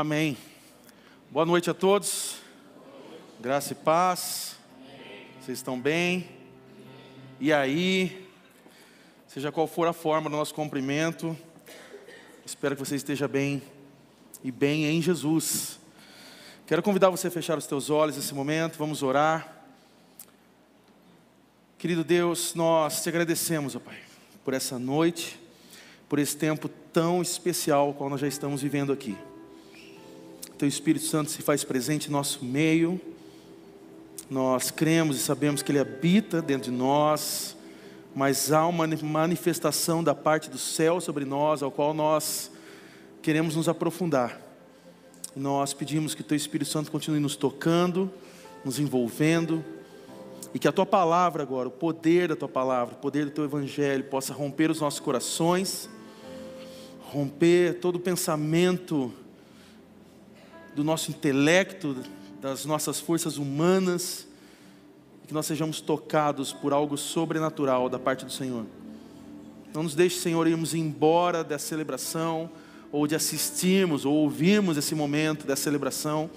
Amém. Boa noite a todos. Graça e paz. Vocês estão bem? E aí? Seja qual for a forma do nosso cumprimento, espero que você esteja bem e bem em Jesus. Quero convidar você a fechar os teus olhos nesse momento, vamos orar. Querido Deus, nós te agradecemos, ó Pai, por essa noite, por esse tempo tão especial qual nós já estamos vivendo aqui. Teu Espírito Santo se faz presente em nosso meio. Nós cremos e sabemos que Ele habita dentro de nós, mas há uma manifestação da parte do céu sobre nós, ao qual nós queremos nos aprofundar. nós pedimos que Teu Espírito Santo continue nos tocando, nos envolvendo, e que a Tua palavra agora, o poder da Tua palavra, o poder do Teu Evangelho, possa romper os nossos corações, romper todo o pensamento do nosso intelecto, das nossas forças humanas, que nós sejamos tocados por algo sobrenatural da parte do Senhor. Não nos deixe, Senhor, irmos embora dessa celebração, ou de assistirmos, ou ouvirmos esse momento dessa celebração,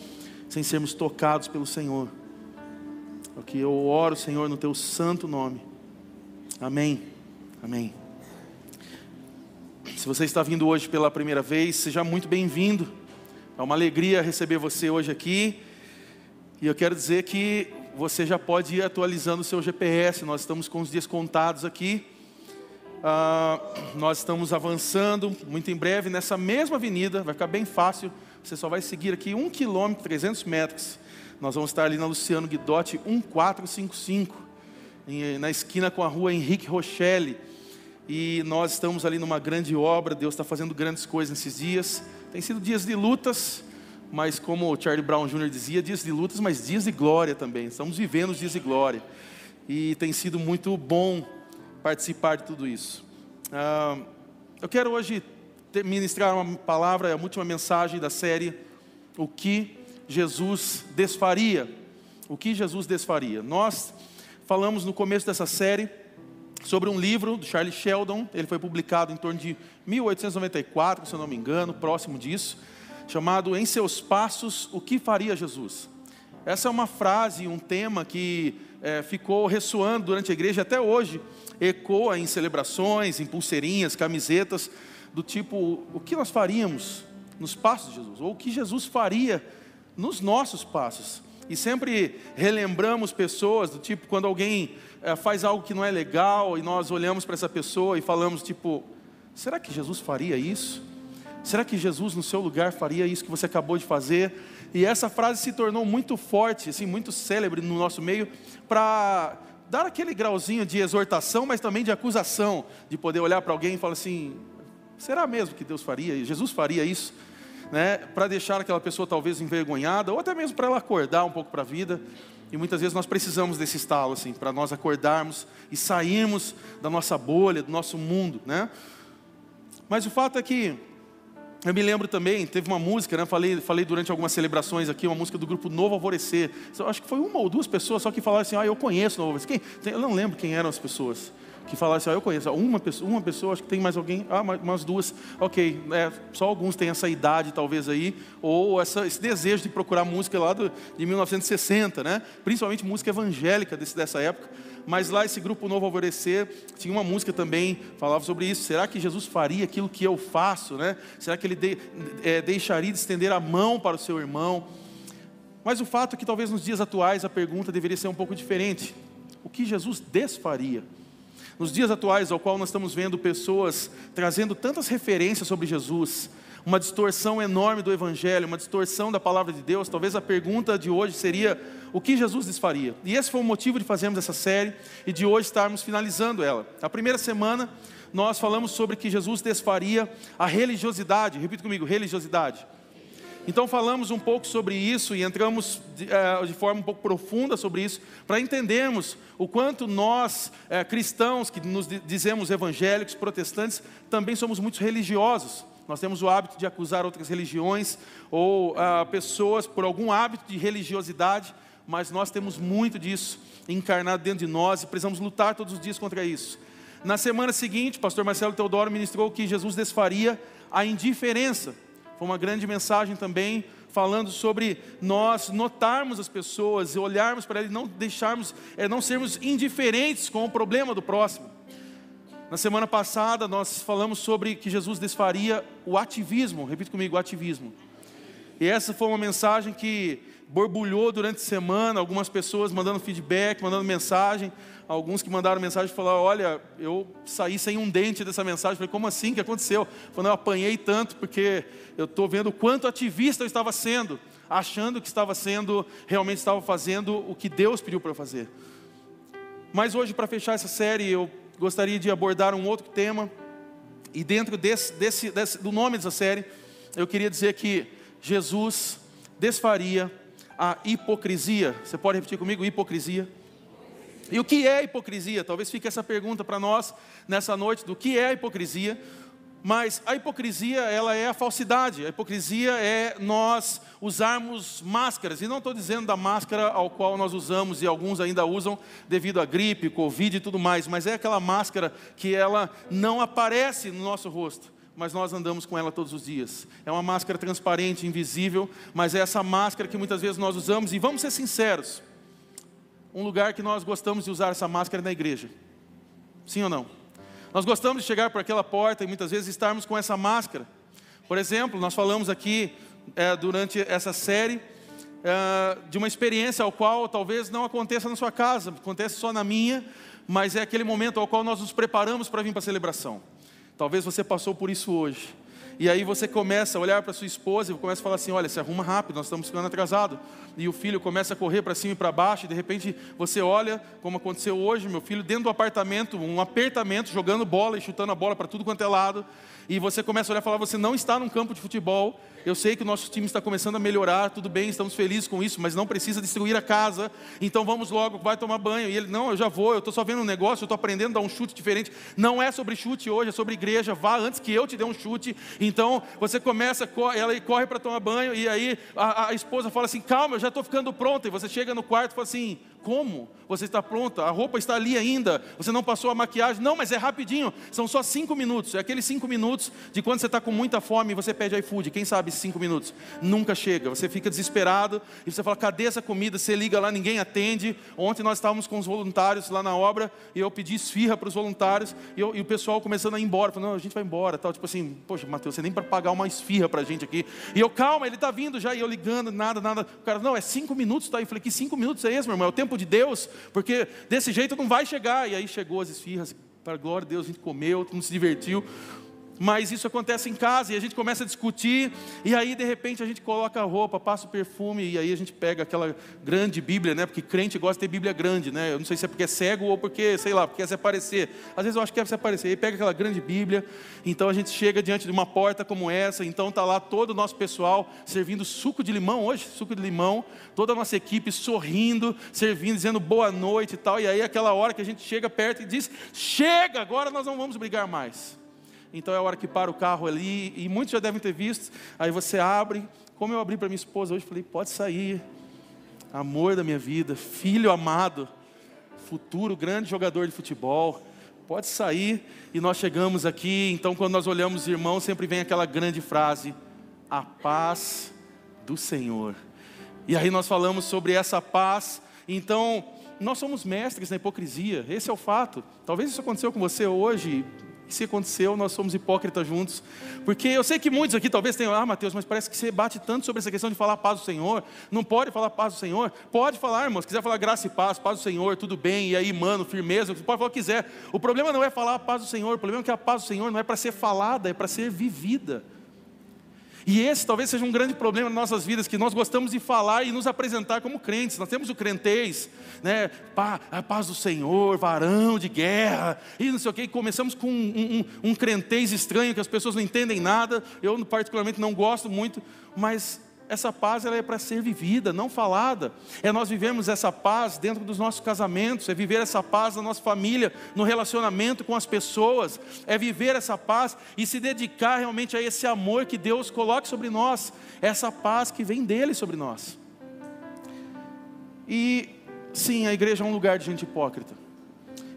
sem sermos tocados pelo Senhor. É o que eu oro, Senhor, no Teu santo nome. Amém. Amém. Se você está vindo hoje pela primeira vez, seja muito bem-vindo. É uma alegria receber você hoje aqui. E eu quero dizer que você já pode ir atualizando o seu GPS. Nós estamos com os dias contados aqui. Uh, nós estamos avançando muito em breve nessa mesma avenida. Vai ficar bem fácil. Você só vai seguir aqui um quilômetro, 300 metros. Nós vamos estar ali na Luciano Guidotti 1455, na esquina com a rua Henrique Rochelle. E nós estamos ali numa grande obra. Deus está fazendo grandes coisas nesses dias. Tem sido dias de lutas, mas como o Charlie Brown Jr. dizia, dias de lutas, mas dias de glória também. Estamos vivendo os dias de glória. E tem sido muito bom participar de tudo isso. Ah, eu quero hoje ministrar uma palavra, a última mensagem da série, o que Jesus desfaria. O que Jesus desfaria. Nós falamos no começo dessa série sobre um livro do Charles Sheldon, ele foi publicado em torno de 1894, se eu não me engano, próximo disso, chamado Em Seus Passos, o que faria Jesus? Essa é uma frase, um tema que é, ficou ressoando durante a igreja até hoje, ecoa em celebrações, em pulseirinhas, camisetas, do tipo, o que nós faríamos nos passos de Jesus? Ou o que Jesus faria nos nossos passos? E sempre relembramos pessoas do tipo, quando alguém é, faz algo que não é legal e nós olhamos para essa pessoa e falamos tipo, será que Jesus faria isso? Será que Jesus no seu lugar faria isso que você acabou de fazer? E essa frase se tornou muito forte, assim, muito célebre no nosso meio para dar aquele grauzinho de exortação, mas também de acusação, de poder olhar para alguém e falar assim: será mesmo que Deus faria? Jesus faria isso? Né, para deixar aquela pessoa talvez envergonhada, ou até mesmo para ela acordar um pouco para a vida. E muitas vezes nós precisamos desse estalo, assim, para nós acordarmos e sairmos da nossa bolha, do nosso mundo, né? Mas o fato é que eu me lembro também, teve uma música, né? Falei, falei durante algumas celebrações aqui, uma música do grupo Novo Alvorecer. Acho que foi uma ou duas pessoas só que falaram assim: Ah, eu conheço Novo Alvorecer. Quem? Eu não lembro quem eram as pessoas que falaram assim: ah, eu conheço. Uma pessoa, uma pessoa, acho que tem mais alguém. Ah, umas duas. Ok, é, só alguns têm essa idade, talvez aí, ou essa, esse desejo de procurar música lá do, de 1960, né? Principalmente música evangélica desse, dessa época. Mas lá esse grupo Novo Alvorecer tinha uma música também, falava sobre isso. Será que Jesus faria aquilo que eu faço, né? Será que ele de, é, deixaria de estender a mão para o seu irmão? Mas o fato é que talvez nos dias atuais a pergunta deveria ser um pouco diferente. O que Jesus desfaria? Nos dias atuais, ao qual nós estamos vendo pessoas trazendo tantas referências sobre Jesus, uma distorção enorme do Evangelho, uma distorção da palavra de Deus, talvez a pergunta de hoje seria: o que Jesus desfaria? E esse foi o motivo de fazermos essa série e de hoje estarmos finalizando ela. A primeira semana, nós falamos sobre que Jesus desfaria a religiosidade, repita comigo: religiosidade. Então falamos um pouco sobre isso e entramos de, uh, de forma um pouco profunda sobre isso, para entendermos o quanto nós, uh, cristãos, que nos dizemos evangélicos, protestantes, também somos muito religiosos. Nós temos o hábito de acusar outras religiões ou uh, pessoas por algum hábito de religiosidade, mas nós temos muito disso encarnado dentro de nós e precisamos lutar todos os dias contra isso. Na semana seguinte, pastor Marcelo Teodoro ministrou que Jesus desfaria a indiferença Foi uma grande mensagem também falando sobre nós notarmos as pessoas, olharmos para elas e não deixarmos, é, não sermos indiferentes com o problema do próximo. Na semana passada nós falamos sobre que Jesus desfaria o ativismo, repita comigo, o ativismo. E essa foi uma mensagem que borbulhou durante a semana, algumas pessoas mandando feedback, mandando mensagem, alguns que mandaram mensagem falaram: Olha, eu saí sem um dente dessa mensagem. falei: Como assim? O que aconteceu? Falei: Eu apanhei tanto porque eu estou vendo o quanto ativista eu estava sendo, achando que estava sendo, realmente estava fazendo o que Deus pediu para fazer. Mas hoje, para fechar essa série, eu gostaria de abordar um outro tema, e dentro desse, desse, desse do nome dessa série, eu queria dizer que Jesus desfaria a hipocrisia. Você pode repetir comigo? Hipocrisia. E o que é hipocrisia? Talvez fique essa pergunta para nós nessa noite do que é hipocrisia. Mas a hipocrisia, ela é a falsidade. A hipocrisia é nós usarmos máscaras. E não estou dizendo da máscara ao qual nós usamos e alguns ainda usam devido à gripe, Covid e tudo mais. Mas é aquela máscara que ela não aparece no nosso rosto mas nós andamos com ela todos os dias. É uma máscara transparente, invisível, mas é essa máscara que muitas vezes nós usamos, e vamos ser sinceros: um lugar que nós gostamos de usar essa máscara é na igreja. Sim ou não? Nós gostamos de chegar por aquela porta e muitas vezes estarmos com essa máscara. Por exemplo, nós falamos aqui é, durante essa série é, de uma experiência ao qual talvez não aconteça na sua casa, acontece só na minha, mas é aquele momento ao qual nós nos preparamos para vir para a celebração. Talvez você passou por isso hoje. E aí você começa a olhar para sua esposa e começa a falar assim: olha, se arruma rápido, nós estamos ficando atrasados. E o filho começa a correr para cima e para baixo, e de repente você olha, como aconteceu hoje, meu filho, dentro do apartamento, um apertamento, jogando bola e chutando a bola para tudo quanto é lado. E você começa a olhar e falar: você não está num campo de futebol, eu sei que o nosso time está começando a melhorar, tudo bem, estamos felizes com isso, mas não precisa destruir a casa, então vamos logo, vai tomar banho. E ele, não, eu já vou, eu estou só vendo um negócio, eu estou aprendendo a dar um chute diferente. Não é sobre chute hoje, é sobre igreja, vá antes que eu te dê um chute. Então você começa, ela corre para tomar banho, e aí a, a esposa fala assim: calma, eu já estou ficando pronta. E você chega no quarto e fala assim: como? Você está pronta, a roupa está ali ainda, você não passou a maquiagem. Não, mas é rapidinho, são só cinco minutos. É aqueles cinco minutos de quando você está com muita fome e você pede iFood. Quem sabe cinco minutos? Nunca chega. Você fica desesperado e você fala: cadê essa comida? Você liga lá, ninguém atende. Ontem nós estávamos com os voluntários lá na obra e eu pedi esfirra para os voluntários e, eu, e, o pessoal começando a ir embora. Falando: não, a gente vai embora. Tal. Tipo assim, poxa, Mateus, você nem para pagar uma esfirra para a gente aqui. E eu, calma, ele está vindo já. E eu ligando, nada, nada. O cara, não, é cinco minutos. Tá? Eu falei: que cinco minutos é esse, meu irmão? É o tempo tempo de Deus, porque desse jeito não vai chegar. E aí chegou as esfirras, para glória de Deus, a gente comeu, todo mundo se divertiu mas isso acontece em casa e a gente começa a discutir, e aí de repente a gente coloca a roupa, passa o perfume, e aí a gente pega aquela grande Bíblia, né? Porque crente gosta de ter Bíblia grande, né? Eu não sei se é porque é cego ou porque, sei lá, porque quer se aparecer. Às vezes eu acho que quer se aparecer. E pega aquela grande Bíblia, então a gente chega diante de uma porta como essa, então está lá todo o nosso pessoal servindo suco de limão hoje, suco de limão, toda a nossa equipe sorrindo, servindo, dizendo boa noite e tal, e aí aquela hora que a gente chega perto e diz: chega, agora nós não vamos brigar mais então é a hora que para o carro ali, e muitos já devem ter visto. Aí você abre, como eu abri para minha esposa hoje, falei: pode sair, amor da minha vida, filho amado, futuro grande jogador de futebol, pode sair. E nós chegamos aqui, então quando nós olhamos os irmãos, sempre vem aquela grande frase: a paz do Senhor. E aí nós falamos sobre essa paz, então nós somos mestres na hipocrisia, esse é o fato. Talvez isso aconteceu com você hoje, se aconteceu, nós somos hipócritas juntos. Porque eu sei que muitos aqui talvez tenham, ah, Mateus, mas parece que você bate tanto sobre essa questão de falar paz do Senhor. Não pode falar paz do Senhor? Pode falar, irmão. Se quiser falar graça e paz, paz do Senhor, tudo bem. E aí, mano, firmeza, você pode falar o que quiser. O problema não é falar a paz do Senhor, o problema é que a paz do Senhor não é para ser falada, é para ser vivida. E esse talvez seja um grande problema nas nossas vidas, que nós gostamos de falar e nos apresentar como crentes. Nós temos o crentez, né? Pá, a paz do Senhor, varão de guerra, e não sei o que. Começamos com um, um, um crentez estranho, que as pessoas não entendem nada. Eu, particularmente, não gosto muito, mas essa paz ela é para ser vivida, não falada. É nós vivemos essa paz dentro dos nossos casamentos, é viver essa paz na nossa família, no relacionamento com as pessoas, é viver essa paz e se dedicar realmente a esse amor que Deus coloca sobre nós, essa paz que vem dele sobre nós. E sim, a igreja é um lugar de gente hipócrita.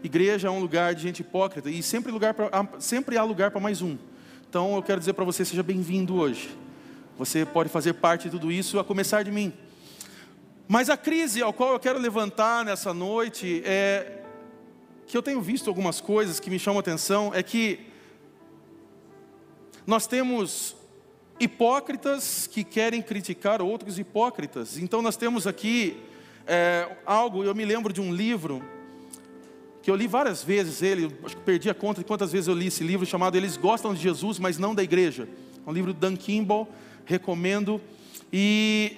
Igreja é um lugar de gente hipócrita e sempre, lugar pra, sempre há lugar para mais um. Então eu quero dizer para você, seja bem-vindo hoje Você pode fazer parte de tudo isso a começar de mim. Mas a crise ao qual eu quero levantar nessa noite é que eu tenho visto algumas coisas que me chamam a atenção, é que nós temos hipócritas que querem criticar outros hipócritas. Então nós temos aqui é, algo, eu me lembro de um livro que eu li várias vezes ele, acho que perdi a conta de quantas vezes eu li esse livro chamado Eles Gostam de Jesus, mas não da igreja. É um livro do Dan Kimball, recomendo. E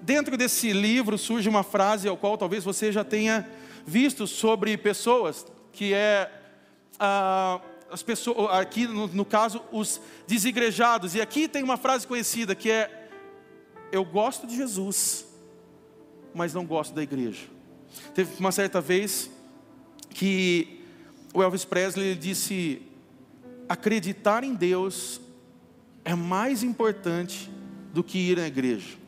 dentro desse livro surge uma frase ao qual talvez você já tenha visto sobre pessoas, que é ah, as pessoas, aqui no, no caso, os desigrejados. E aqui tem uma frase conhecida que é: Eu gosto de Jesus, mas não gosto da igreja. Teve uma certa vez que o Elvis Presley disse: acreditar em Deus é mais importante do que ir à igreja.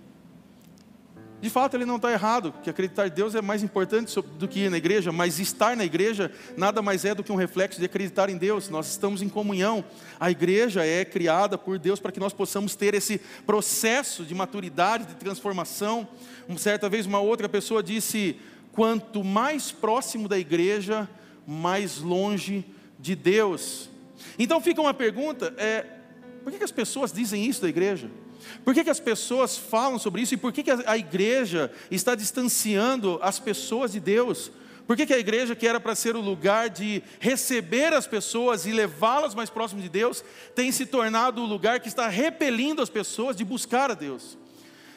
De fato, ele não está errado, que acreditar em Deus é mais importante do que ir na igreja, mas estar na igreja nada mais é do que um reflexo de acreditar em Deus. Nós estamos em comunhão. A igreja é criada por Deus para que nós possamos ter esse processo de maturidade, de transformação. Uma certa vez, uma outra pessoa disse: quanto mais próximo da igreja, mais longe de Deus. Então fica uma pergunta: é, por que, que as pessoas dizem isso da igreja? Por que, que as pessoas falam sobre isso e por que, que a igreja está distanciando as pessoas de Deus? Por que, que a igreja, que era para ser o lugar de receber as pessoas e levá-las mais próximo de Deus, tem se tornado o lugar que está repelindo as pessoas de buscar a Deus?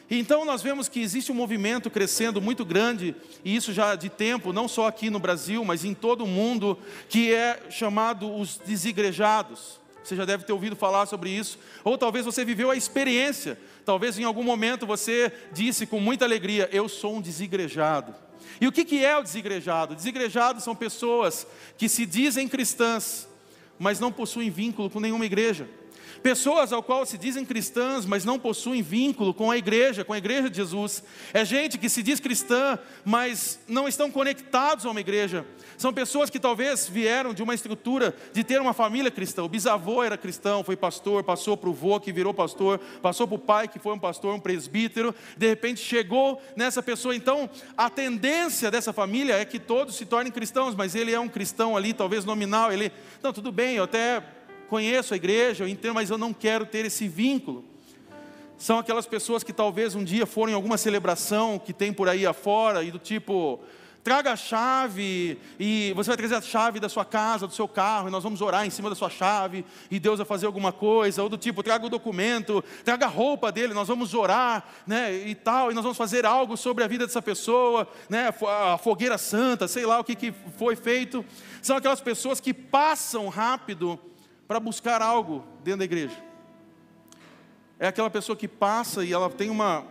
Então nós vemos que existe um movimento crescendo muito grande, e isso já de tempo, não só aqui no Brasil, mas em todo o mundo, que é chamado os desigrejados. Você já deve ter ouvido falar sobre isso, ou talvez você viveu a experiência. Talvez em algum momento você disse com muita alegria: Eu sou um desigrejado. E o que é o desigrejado? Desigrejado são pessoas que se dizem cristãs, mas não possuem vínculo com nenhuma igreja. Pessoas ao qual se dizem cristãs, mas não possuem vínculo com a igreja, com a igreja de Jesus. É gente que se diz cristã, mas não estão conectados a uma igreja. São pessoas que talvez vieram de uma estrutura de ter uma família cristã. O bisavô era cristão, foi pastor, passou para o vô que virou pastor, passou para o pai que foi um pastor, um presbítero. De repente chegou nessa pessoa. Então, a tendência dessa família é que todos se tornem cristãos, mas ele é um cristão ali, talvez nominal. Ele, não, tudo bem, eu até conheço a igreja, eu entendo, mas eu não quero ter esse vínculo. São aquelas pessoas que talvez um dia foram em alguma celebração que tem por aí afora e do tipo, traga a chave e você vai trazer a chave da sua casa, do seu carro, e nós vamos orar em cima da sua chave e Deus vai fazer alguma coisa, ou do tipo, traga o documento, traga a roupa dele, nós vamos orar, né, e tal, e nós vamos fazer algo sobre a vida dessa pessoa, né, a fogueira santa, sei lá o que, que foi feito. São aquelas pessoas que passam rápido para buscar algo dentro da igreja. É aquela pessoa que passa e ela tem uma,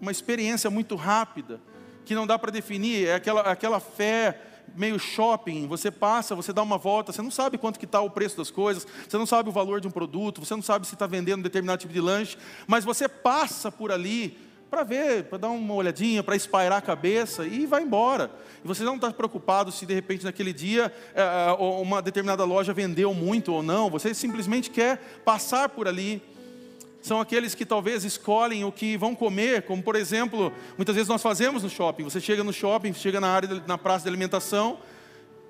uma experiência muito rápida, que não dá para definir, é aquela, aquela fé meio shopping, você passa, você dá uma volta, você não sabe quanto que está o preço das coisas, você não sabe o valor de um produto, você não sabe se está vendendo um determinado tipo de lanche, mas você passa por ali para ver, para dar uma olhadinha, para espairar a cabeça e vai embora. E você não está preocupado se de repente naquele dia é, é uma determinada loja vendeu muito ou não, você simplesmente quer passar por ali. São aqueles que talvez escolhem o que vão comer, como por exemplo, muitas vezes nós fazemos no shopping. Você chega no shopping, chega na área, na praça de alimentação,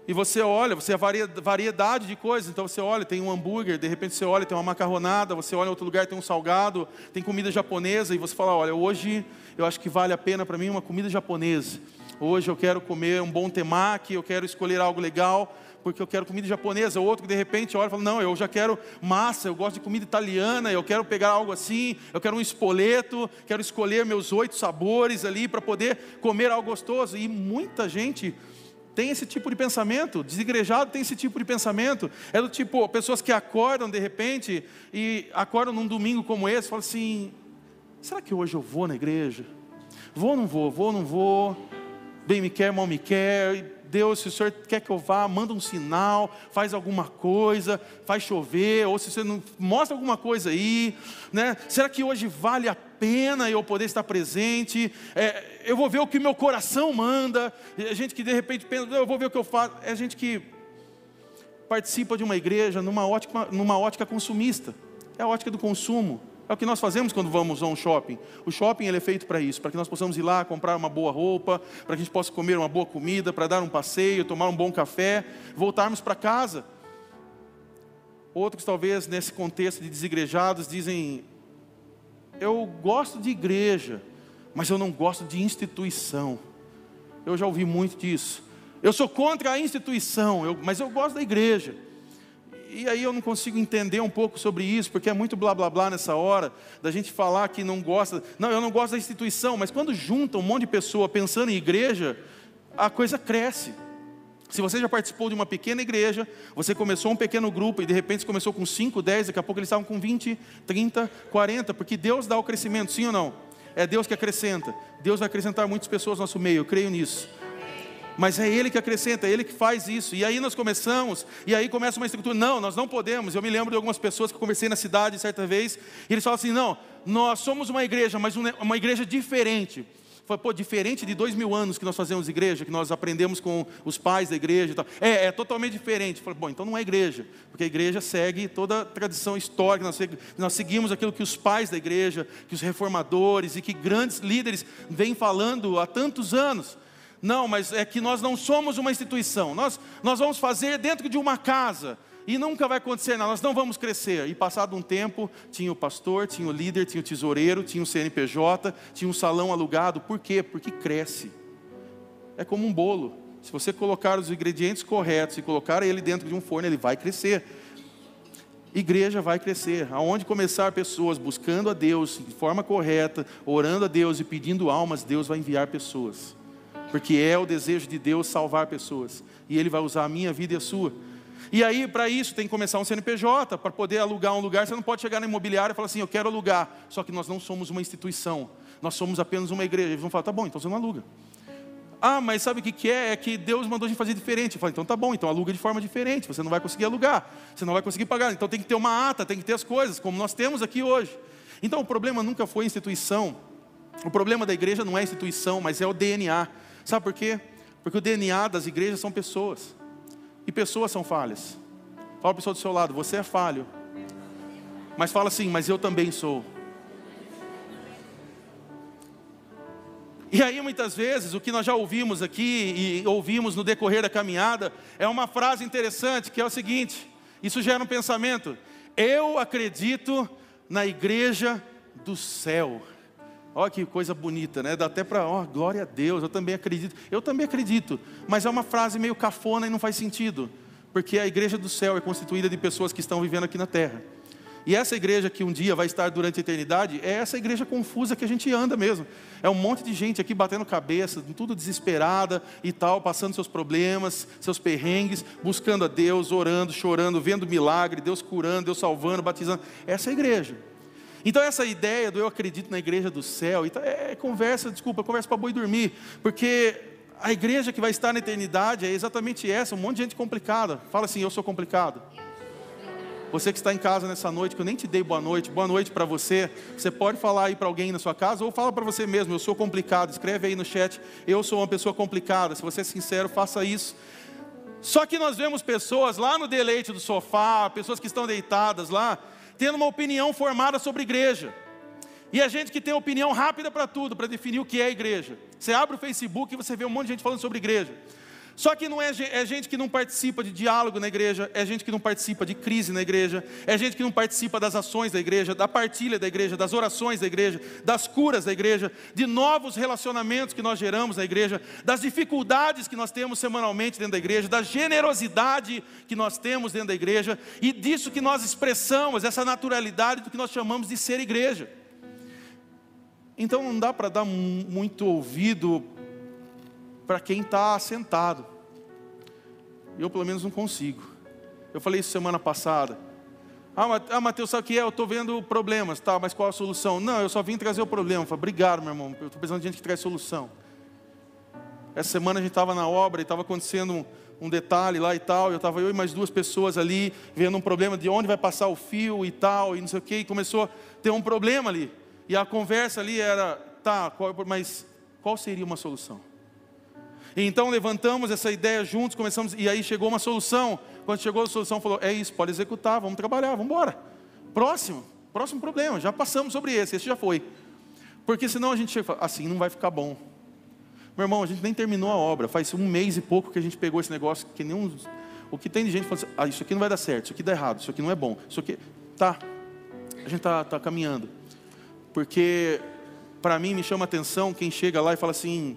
e você olha, você é variedade de coisas. Então você olha, tem um hambúrguer, de repente você olha, tem uma macarronada, você olha em outro lugar, tem um salgado, tem comida japonesa, e você fala: olha, hoje eu acho que vale a pena para mim uma comida japonesa. Hoje eu quero comer um bom temaki, eu quero escolher algo legal, porque eu quero comida japonesa. O outro que de repente olha e fala: não, eu já quero massa, eu gosto de comida italiana, eu quero pegar algo assim, eu quero um espoleto, quero escolher meus oito sabores ali para poder comer algo gostoso. E muita gente tem esse tipo de pensamento, desigrejado tem esse tipo de pensamento. É do tipo, pessoas que acordam de repente e acordam num domingo como esse, falam assim: será que hoje eu vou na igreja? Vou ou não vou? Vou ou não vou? Bem me quer, mal me quer. Deus, se o Senhor quer que eu vá, manda um sinal, faz alguma coisa, faz chover, ou se você não mostra alguma coisa aí, né? Será que hoje vale a pena eu poder estar presente? É, eu vou ver o que meu coração manda. É gente que de repente pensa, eu vou ver o que eu faço. É gente que participa de uma igreja numa ótica, numa ótica consumista. É a ótica do consumo. É o que nós fazemos quando vamos a um shopping. O shopping ele é feito para isso, para que nós possamos ir lá comprar uma boa roupa, para que a gente possa comer uma boa comida, para dar um passeio, tomar um bom café, voltarmos para casa. Outros, talvez, nesse contexto de desigrejados, dizem: Eu gosto de igreja, mas eu não gosto de instituição. Eu já ouvi muito disso. Eu sou contra a instituição, eu, mas eu gosto da igreja. E aí eu não consigo entender um pouco sobre isso, porque é muito blá blá blá nessa hora, da gente falar que não gosta. Não, eu não gosto da instituição, mas quando junta um monte de pessoa pensando em igreja, a coisa cresce. Se você já participou de uma pequena igreja, você começou um pequeno grupo e de repente começou com 5, 10, daqui a pouco eles estavam com 20, 30, 40, porque Deus dá o crescimento, sim ou não? É Deus que acrescenta. Deus vai acrescentar muitas pessoas no nosso meio, eu creio nisso mas é Ele que acrescenta, é Ele que faz isso. E aí nós começamos, e aí começa uma estrutura. Não, nós não podemos. Eu me lembro de algumas pessoas que eu conversei na cidade certa vez, e eles falam assim: não, nós somos uma igreja, mas uma igreja diferente. Foi, pô, diferente de dois mil anos que nós fazemos igreja, que nós aprendemos com os pais da igreja e tal. É, é totalmente diferente. Falei, bom, então não é igreja, porque a igreja segue toda a tradição histórica, nós, nós seguimos aquilo que os pais da igreja, que os reformadores e que grandes líderes vêm falando há tantos anos. Não, mas é que nós não somos uma instituição. Nós, nós vamos fazer dentro de uma casa. E nunca vai acontecer nada, nós não vamos crescer. E passado um tempo, tinha o pastor, tinha o líder, tinha o tesoureiro, tinha o CNPJ, tinha um salão alugado. Por quê? Porque cresce. É como um bolo. Se você colocar os ingredientes corretos e colocar ele dentro de um forno, ele vai crescer. Igreja vai crescer. Aonde começar pessoas buscando a Deus de forma correta, orando a Deus e pedindo almas, Deus vai enviar pessoas porque é o desejo de Deus salvar pessoas, e Ele vai usar a minha vida e a sua. E aí, para isso, tem que começar um CNPJ, para poder alugar um lugar. Você não pode chegar na imobiliária e falar assim: Eu quero alugar. Só que nós não somos uma instituição, nós somos apenas uma igreja. Eles vão falar: Tá bom, então você não aluga. Ah, mas sabe o que, é? É que Deus mandou a gente fazer diferente. Eu falo, então tá bom, então aluga de forma diferente. Você não vai conseguir alugar, você não vai conseguir pagar. Então tem que ter uma ata, tem que ter as coisas, como nós temos aqui hoje. Então o problema nunca foi instituição. O problema da igreja não é a instituição, mas é o DNA. Sabe por quê? Porque o DNA das igrejas são pessoas. E pessoas são falhas. Fala para a pessoa do seu lado, você é falho. Mas fala assim, mas eu também sou. E aí, muitas vezes, o que nós já ouvimos aqui e ouvimos no decorrer da caminhada, é uma frase interessante que é o seguinte: isso gera um pensamento. Eu acredito na igreja do céu. Olha que coisa bonita, né? Dá até para, ó, oh, glória a Deus, eu também acredito. Eu também acredito, mas é uma frase meio cafona e não faz sentido, porque a igreja do céu é constituída de pessoas que estão vivendo aqui na terra. E essa igreja que um dia vai estar durante a eternidade, é essa igreja confusa que a gente anda mesmo. É um monte de gente aqui batendo cabeça, tudo desesperada e tal, passando seus problemas, seus perrengues, buscando a Deus, orando, chorando, vendo milagre, Deus curando, Deus salvando, batizando. Essa é a igreja. Então essa ideia do eu acredito na igreja do céu, então é conversa, desculpa, conversa para boi dormir, porque a igreja que vai estar na eternidade é exatamente essa, um monte de gente complicada. Fala assim, eu sou complicado. Você que está em casa nessa noite, que eu nem te dei boa noite, boa noite para você. Você pode falar aí para alguém na sua casa ou fala para você mesmo, eu sou complicado. Escreve aí no chat, eu sou uma pessoa complicada. Se você é sincero, faça isso. Só que nós vemos pessoas lá no deleite do sofá, pessoas que estão deitadas lá, tendo uma opinião formada sobre igreja. E a gente que tem opinião rápida para tudo, para definir o que é igreja. Você abre o Facebook e você vê um monte de gente falando sobre igreja. Só que não é, é gente que não participa de diálogo na igreja, é gente que não participa de crise na igreja, é gente que não participa das ações da igreja, da partilha da igreja, das orações da igreja, das curas da igreja, de novos relacionamentos que nós geramos na igreja, das dificuldades que nós temos semanalmente dentro da igreja, da generosidade que nós temos dentro da igreja e disso que nós expressamos, essa naturalidade do que nós chamamos de ser igreja. Então não dá para dar muito ouvido para quem está sentado. Eu, pelo menos, não consigo. Eu falei isso semana passada. Ah, Mateus, sabe o que é? Eu estou vendo problemas, tá, mas qual a solução? Não, eu só vim trazer o problema. Eu falei, obrigado, meu irmão, eu estou precisando de gente que traz solução. Essa semana a gente estava na obra e estava acontecendo um, um, detalhe lá e tal. Eu estava eu e mais duas pessoas ali, vendo um problema de onde vai passar o fio e tal, e não sei o que, e começou a ter um problema ali. E a conversa ali era, tá, qual, mas qual seria uma solução? Então levantamos essa ideia juntos, começamos, e aí chegou uma solução. Quando chegou a solução, falou: é isso, pode executar, vamos trabalhar, vamos embora. Próximo. Próximo problema, já passamos sobre esse, esse já foi. Porque senão a gente chega e fala, assim não vai ficar bom. Meu irmão, a gente nem terminou a obra, faz um mês e pouco que a gente pegou esse negócio, que nenhum. O que tem de gente falando assim, ah, isso aqui não vai dar certo, isso aqui dá errado, isso aqui não é bom, isso aqui. Tá, a gente está tá caminhando. Porque, para mim, me chama atenção quem chega lá e fala assim: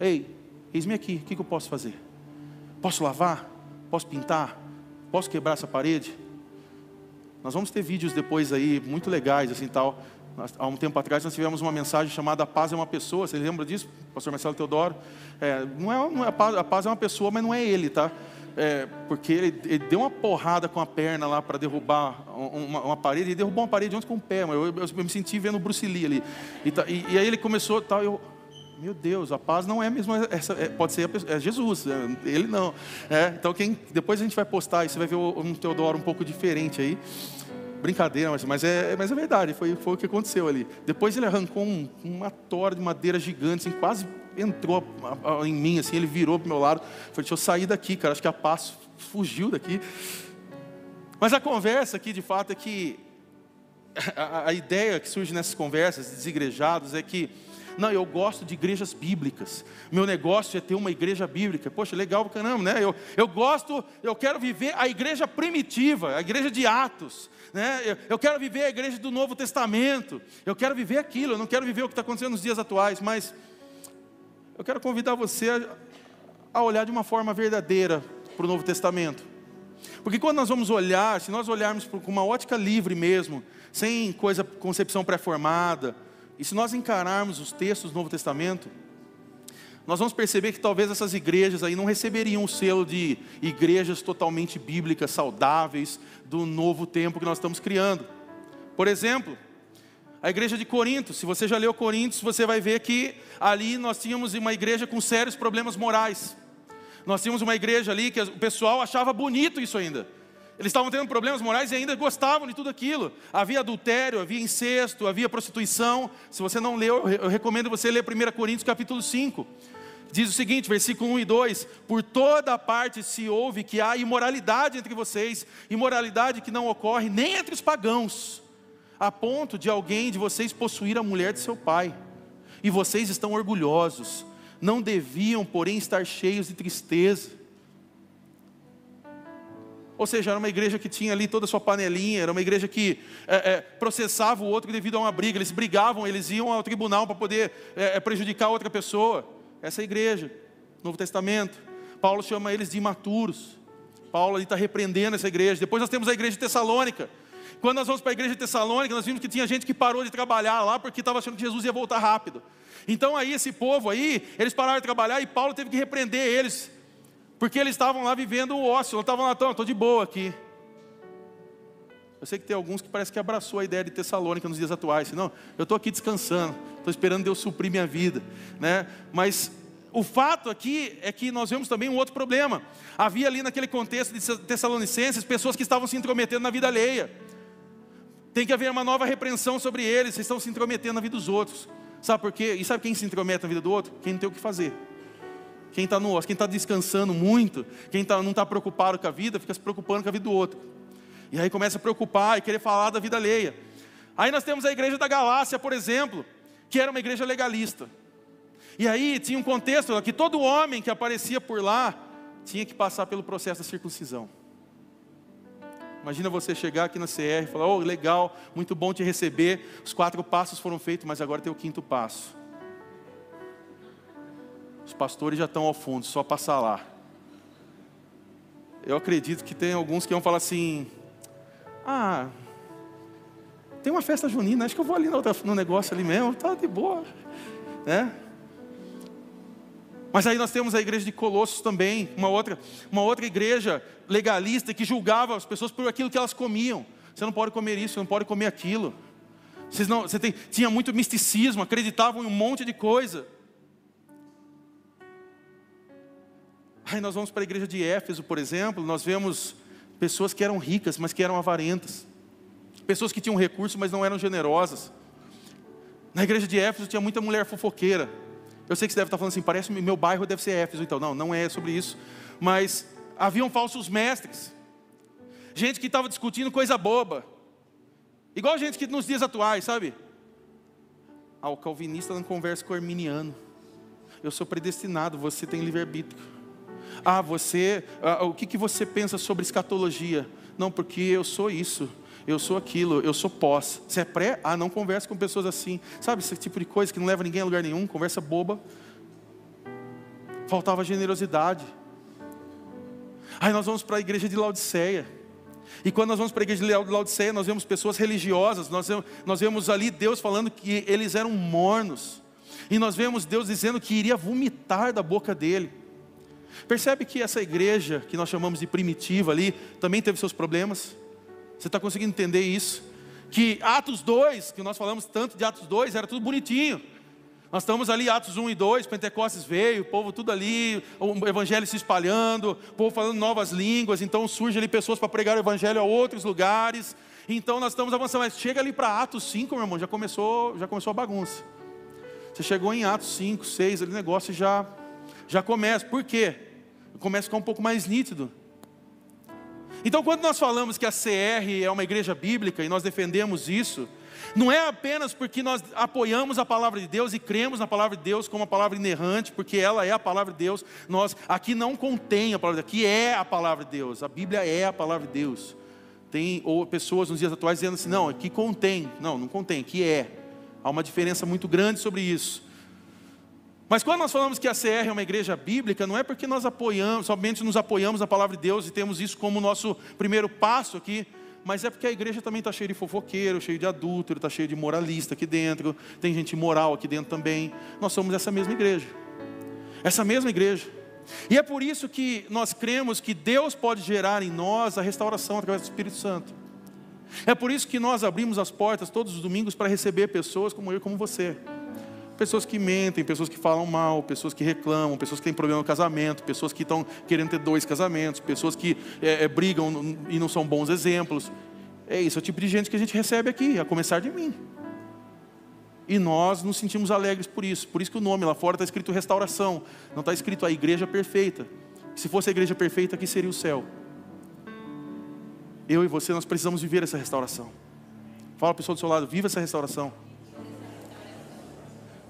Ei, eis-me aqui, o que, eu posso fazer? Posso lavar? Posso pintar? Posso quebrar essa parede? Nós vamos ter vídeos depois aí muito legais, assim tal. Há um tempo atrás nós tivemos uma mensagem chamada A Paz é uma Pessoa. Você lembra disso, Pastor Marcelo Teodoro? É, não é, não é a, paz, a, paz, é uma pessoa, mas não é ele, tá? É, porque ele, ele, deu uma porrada com a perna lá para derrubar uma, uma, parede. Ele derrubou uma parede ontem com o pé, mas eu, eu, eu me senti vendo o Bruce Lee ali. E, tá, e, e aí ele começou, tal, eu, meu Deus, a paz não é mesmo essa, é, pode ser pessoa, é Jesus, é, ele não. É, então quem, depois a gente vai postar e você vai ver um Teodoro um pouco diferente aí. Brincadeira, mas, mas, é, mas é verdade, foi, foi o que aconteceu ali. Depois ele arrancou um, uma tora de madeira gigante, assim, quase entrou em mim, assim, ele virou para meu lado. Falei, deixa eu sair daqui, cara, acho que a paz fugiu daqui. Mas a conversa aqui, de fato, é que a, a ideia que surge nessas conversas, desigrejados, é que não, eu gosto de igrejas bíblicas. Meu negócio é ter uma igreja bíblica. Poxa, legal pra caramba, né? Eu, eu gosto, eu quero viver a igreja primitiva, a igreja de Atos. Né? Eu, eu quero viver a igreja do Novo Testamento. Eu quero viver aquilo, eu não quero viver o que está acontecendo nos dias atuais, mas eu quero convidar você a, a olhar de uma forma verdadeira para o Novo Testamento. Porque quando nós vamos olhar, se nós olharmos com uma ótica livre mesmo, sem coisa, concepção pré-formada, e se nós encararmos os textos do Novo Testamento, nós vamos perceber que talvez essas igrejas aí não receberiam o selo de igrejas totalmente bíblicas, saudáveis, do novo tempo que nós estamos criando. Por exemplo, a igreja de Corinto, se você já leu Coríntios, você vai ver que ali nós tínhamos uma igreja com sérios problemas morais. Nós tínhamos uma igreja ali que o pessoal achava bonito isso ainda. Eles estavam tendo problemas morais e ainda gostavam de tudo aquilo. Havia adultério, havia incesto, havia prostituição. Se você não leu, eu recomendo você ler 1 Coríntios capítulo 5. Diz o seguinte, versículo 1 e 2: Por toda parte se ouve que há imoralidade entre vocês, imoralidade que não ocorre nem entre os pagãos, a ponto de alguém de vocês possuir a mulher de seu pai. E vocês estão orgulhosos, não deviam, porém, estar cheios de tristeza ou seja, era uma igreja que tinha ali toda a sua panelinha, era uma igreja que é, é, processava o outro devido a uma briga, eles brigavam, eles iam ao tribunal para poder é, é prejudicar outra pessoa. Essa é a igreja, Novo Testamento. Paulo chama eles de imaturos. Paulo está repreendendo essa igreja. Depois nós temos a igreja de Tessalônica. Quando nós vamos para a igreja de Tessalônica, nós vimos que tinha gente que parou de trabalhar lá porque estava achando que Jesus ia voltar rápido. Então aí esse povo aí, eles pararam de trabalhar e Paulo teve que repreender eles. Porque eles estavam lá vivendo o ócio, eles estavam lá, estou de boa aqui. Eu sei que tem alguns que parece que abraçou a ideia de Tessalônica nos dias atuais. Não, eu estou aqui descansando, estou esperando Deus suprir minha vida. Né? Mas o fato aqui é que nós vemos também um outro problema. Havia ali naquele contexto de Tessalonicenses pessoas que estavam se intrometendo na vida alheia. Tem que haver uma nova repreensão sobre eles, eles estão se intrometendo na vida dos outros. Sabe por quê? E sabe quem se intromete na vida do outro? Quem não tem o que fazer. Quem está no quem está descansando muito, quem tá, não está preocupado com a vida, fica se preocupando com a vida do outro. E aí começa a preocupar e querer falar da vida alheia. Aí nós temos a igreja da Galácia, por exemplo, que era uma igreja legalista. E aí tinha um contexto que todo homem que aparecia por lá tinha que passar pelo processo da circuncisão. Imagina você chegar aqui na CR e falar: Oh, legal, muito bom te receber. Os quatro passos foram feitos, mas agora tem o quinto passo. Os pastores já estão ao fundo, só passar lá. Eu acredito que tem alguns que vão falar assim: Ah, tem uma festa junina, acho que eu vou ali no negócio ali mesmo, tá de boa. Né? Mas aí nós temos a igreja de Colossos também, uma outra, uma outra igreja legalista que julgava as pessoas por aquilo que elas comiam. Você não pode comer isso, você não pode comer aquilo. Vocês não, você tem, tinha muito misticismo, acreditavam em um monte de coisa. Aí nós vamos para a igreja de Éfeso, por exemplo, nós vemos pessoas que eram ricas, mas que eram avarentas. Pessoas que tinham recursos, mas não eram generosas. Na igreja de Éfeso tinha muita mulher fofoqueira. Eu sei que você deve estar falando assim, parece meu bairro deve ser Éfeso, então. Não, não é sobre isso. Mas haviam falsos mestres. Gente que estava discutindo coisa boba. Igual gente que nos dias atuais, sabe? Ah, o calvinista não conversa com o arminiano. Eu sou predestinado, você tem livre-arbítrio. Ah, você, ah, o que, que você pensa sobre escatologia? Não, porque eu sou isso, eu sou aquilo, eu sou pós. Você é pré? Ah, não converse com pessoas assim. Sabe, esse tipo de coisa que não leva ninguém a lugar nenhum, conversa boba. Faltava generosidade. Aí nós vamos para a igreja de Laodiceia. E quando nós vamos para a igreja de Laodiceia, nós vemos pessoas religiosas, nós vemos, nós vemos ali Deus falando que eles eram mornos. E nós vemos Deus dizendo que iria vomitar da boca dele. Percebe que essa igreja, que nós chamamos de primitiva ali, também teve seus problemas? Você está conseguindo entender isso? Que Atos 2, que nós falamos tanto de Atos 2, era tudo bonitinho. Nós estamos ali, Atos 1 e 2, Pentecostes veio, o povo tudo ali, o evangelho se espalhando, o povo falando novas línguas, então surge ali pessoas para pregar o evangelho a outros lugares. Então nós estamos avançando, mas chega ali para Atos 5, meu irmão, já começou, já começou a bagunça. Você chegou em Atos 5, 6, ali negócio já, já começa. Por quê? Começa a ficar um pouco mais nítido. Então, quando nós falamos que a CR é uma igreja bíblica e nós defendemos isso, não é apenas porque nós apoiamos a palavra de Deus e cremos na palavra de Deus como uma palavra inerrante, porque ela é a palavra de Deus. Nós aqui não contém a palavra de Deus, aqui é a palavra de Deus. A Bíblia é a palavra de Deus. Tem ou pessoas nos dias atuais dizendo assim: "Não, aqui contém". Não, não contém, aqui é. Há uma diferença muito grande sobre isso. Mas quando nós falamos que a CR é uma igreja bíblica, não é porque nós apoiamos, somente nos apoiamos na palavra de Deus e temos isso como nosso primeiro passo aqui, mas é porque a igreja também está cheia de fofoqueiro, cheia de adúltero, está cheia de moralista aqui dentro, tem gente moral aqui dentro também. Nós somos essa mesma igreja. Essa mesma igreja. E é por isso que nós cremos que Deus pode gerar em nós a restauração através do Espírito Santo. É por isso que nós abrimos as portas todos os domingos para receber pessoas como eu e como você. Pessoas que mentem, pessoas que falam mal, pessoas que reclamam, pessoas que têm problema no casamento, pessoas que estão querendo ter dois casamentos, pessoas que é, é, brigam e não são bons exemplos. É isso, é o tipo de gente que a gente recebe aqui, a começar de mim. E nós nos sentimos alegres por isso. Por isso que o nome lá fora está escrito restauração, não está escrito a igreja perfeita. Se fosse a igreja perfeita, aqui seria o céu. Eu e você, nós precisamos viver essa restauração. Fala a pessoa do seu lado, viva essa restauração.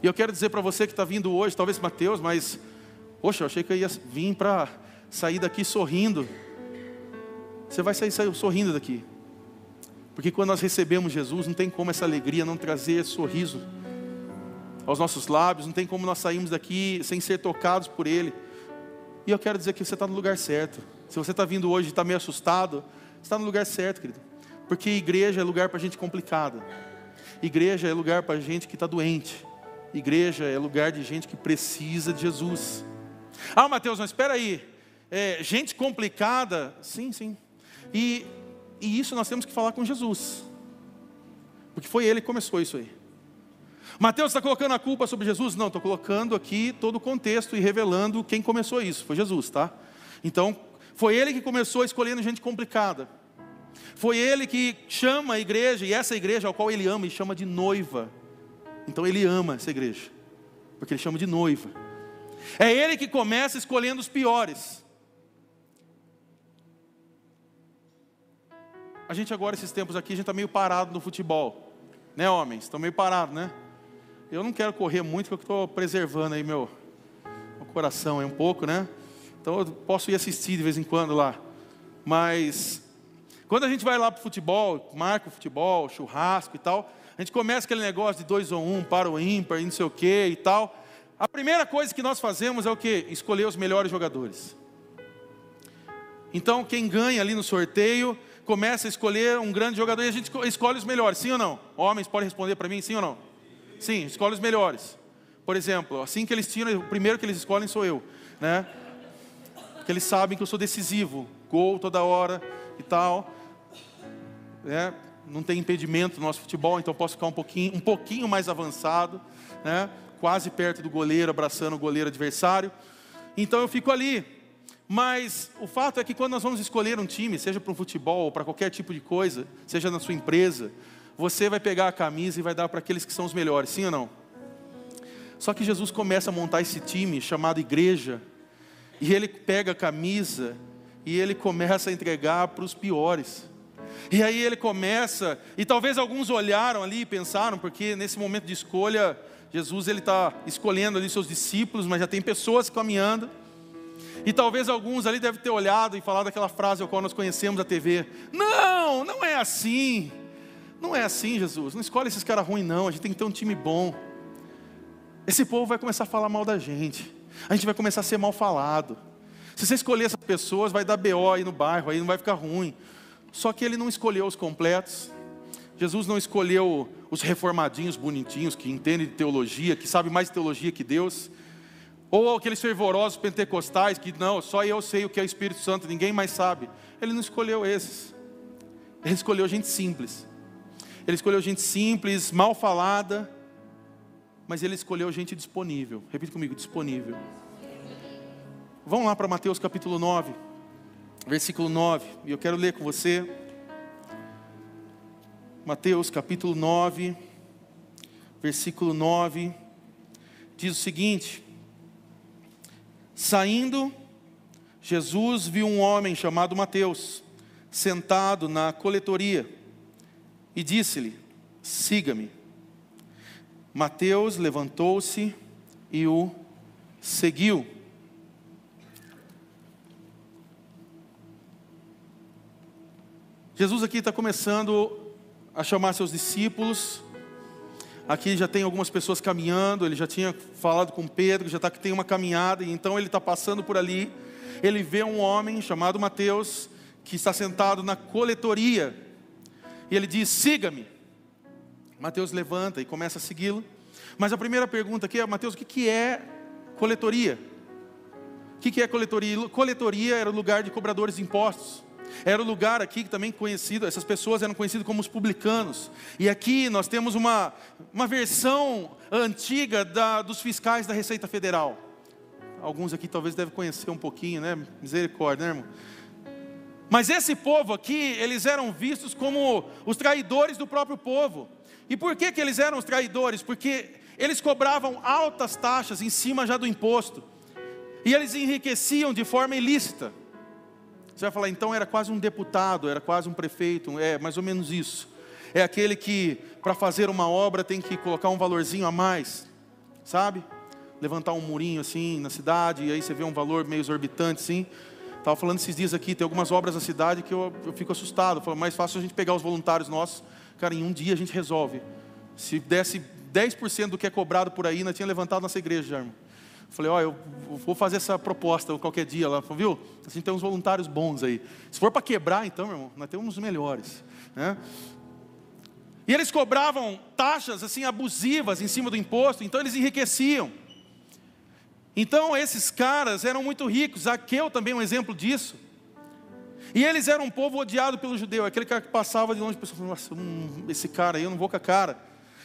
E eu quero dizer para você que está vindo hoje, talvez Mateus, mas, poxa, eu achei que eu ia vir para sair daqui sorrindo. Você vai sair, sair sorrindo daqui. Porque quando nós recebemos Jesus, não tem como essa alegria não trazer sorriso aos nossos lábios, não tem como nós sairmos daqui sem ser tocados por Ele. E eu quero dizer que você está no lugar certo. Se você está vindo hoje e está meio assustado, está no lugar certo, querido. Porque igreja é lugar para gente complicada. Igreja é lugar para gente que está doente. Igreja é lugar de gente que precisa de Jesus. Ah, Mateus, mas espera aí. É, gente complicada? Sim, sim. E, e isso nós temos que falar com Jesus. Porque foi ele que começou isso aí. Mateus está colocando a culpa sobre Jesus? Não, estou colocando aqui todo o contexto e revelando quem começou isso. Foi Jesus, tá? Então, foi ele que começou escolhendo gente complicada. Foi ele que chama a igreja, e essa igreja ao qual ele ama, e chama de noiva. Então ele ama essa igreja, porque ele chama de noiva. É ele que começa escolhendo os piores. A gente agora, esses tempos aqui, a gente está meio parado no futebol. Né, homens? Estão meio parados, né? Eu não quero correr muito, porque eu estou preservando aí meu, meu coração aí um pouco, né? Então eu posso ir assistir de vez em quando lá. Mas quando a gente vai lá para o futebol, marca o futebol, churrasco e tal, a gente começa aquele negócio de dois ou um, para o ímpar, não sei o que e tal. A primeira coisa que nós fazemos é o que? Escolher os melhores jogadores. Então, quem ganha ali no sorteio, começa a escolher um grande jogador e a gente escolhe os melhores, sim ou não? Homens podem responder para mim, sim ou não? Sim, escolhe os melhores. Por exemplo, assim que eles tiram, o primeiro que eles escolhem sou eu, né? Que eles sabem que eu sou decisivo, gol toda hora e tal, né? Não tem impedimento no nosso futebol, então posso ficar um pouquinho, um pouquinho mais avançado, né? quase perto do goleiro, abraçando o goleiro adversário. Então eu fico ali. Mas o fato é que quando nós vamos escolher um time, seja para o futebol ou para qualquer tipo de coisa, seja na sua empresa, você vai pegar a camisa e vai dar para aqueles que são os melhores, sim ou não? Só que Jesus começa a montar esse time chamado igreja, e ele pega a camisa e ele começa a entregar para os piores. E aí ele começa, e talvez alguns olharam ali e pensaram, porque nesse momento de escolha, Jesus ele está escolhendo ali seus discípulos, mas já tem pessoas caminhando. E talvez alguns ali devem ter olhado e falado aquela frase ao qual nós conhecemos da TV: Não, não é assim. Não é assim, Jesus. Não escolhe esses caras ruins, não. A gente tem que ter um time bom. Esse povo vai começar a falar mal da gente. A gente vai começar a ser mal falado. Se você escolher essas pessoas, vai dar BO aí no bairro, aí não vai ficar ruim. Só que ele não escolheu os completos. Jesus não escolheu os reformadinhos bonitinhos que entendem de teologia, que sabem mais de teologia que Deus. Ou aqueles fervorosos pentecostais que não, só eu sei o que é o Espírito Santo, ninguém mais sabe. Ele não escolheu esses. Ele escolheu gente simples. Ele escolheu gente simples, mal falada, mas ele escolheu gente disponível. Repita comigo, disponível. Vamos lá para Mateus capítulo 9, versículo 9, e eu quero ler com você. Mateus capítulo 9, versículo 9, diz o seguinte: Saindo, Jesus viu um homem chamado Mateus, sentado na coletoria, e disse-lhe: Siga-me. Mateus levantou-se e o seguiu. Jesus aqui está começando a chamar seus discípulos. Aqui já tem algumas pessoas caminhando. Ele já tinha falado com Pedro, já que tem uma caminhada. Então ele está passando por ali. Ele vê um homem chamado Mateus que está sentado na coletoria. E ele diz: Siga-me. Mateus levanta e começa a segui-lo. Mas a primeira pergunta aqui é, Mateus, o que é coletoria? O que é coletoria? Coletoria era o lugar de cobradores de impostos. Era o lugar aqui também conhecido, essas pessoas eram conhecidas como os publicanos. E aqui nós temos uma, uma versão antiga da, dos fiscais da Receita Federal. Alguns aqui talvez devem conhecer um pouquinho, né? Misericórdia, né, irmão? Mas esse povo aqui, eles eram vistos como os traidores do próprio povo. E por que, que eles eram os traidores? Porque eles cobravam altas taxas em cima já do imposto. E eles enriqueciam de forma ilícita. Você vai falar, então era quase um deputado, era quase um prefeito, é mais ou menos isso. É aquele que, para fazer uma obra, tem que colocar um valorzinho a mais, sabe? Levantar um murinho assim na cidade, e aí você vê um valor meio exorbitante assim. Estava falando esses dias aqui, tem algumas obras na cidade que eu, eu fico assustado. Falo, mais fácil a gente pegar os voluntários nossos, cara, em um dia a gente resolve. Se desse 10% do que é cobrado por aí, nós tinha levantado nossa igreja já, irmão. Falei, ó, eu vou fazer essa proposta qualquer dia lá. Falei, viu? A gente tem uns voluntários bons aí. Se for para quebrar, então, meu irmão, nós temos os melhores. Né? E eles cobravam taxas assim abusivas em cima do imposto, então eles enriqueciam. Então esses caras eram muito ricos. Zaqueu também é um exemplo disso. E eles eram um povo odiado pelo judeu. Aquele cara que passava de longe, pensava, nossa, hum, esse cara aí, eu não vou com a cara.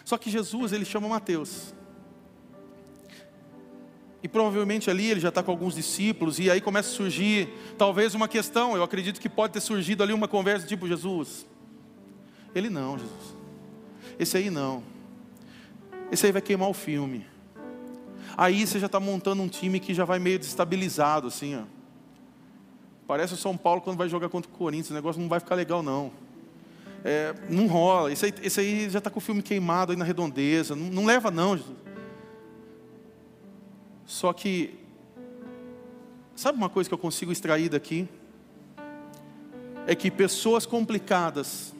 Só que Jesus, ele chama Mateus. E provavelmente ali ele já está com alguns discípulos, e aí começa a surgir talvez uma questão. Eu acredito que pode ter surgido ali uma conversa tipo: Jesus, ele não, Jesus, esse aí não, esse aí vai queimar o filme. Aí você já está montando um time que já vai meio destabilizado, assim, ó. Parece o São Paulo quando vai jogar contra o Corinthians, o negócio não vai ficar legal, não. É, não rola, esse aí, esse aí já está com o filme queimado aí na redondeza, não, não leva, não, Jesus. Só que, sabe uma coisa que eu consigo extrair daqui? É que pessoas complicadas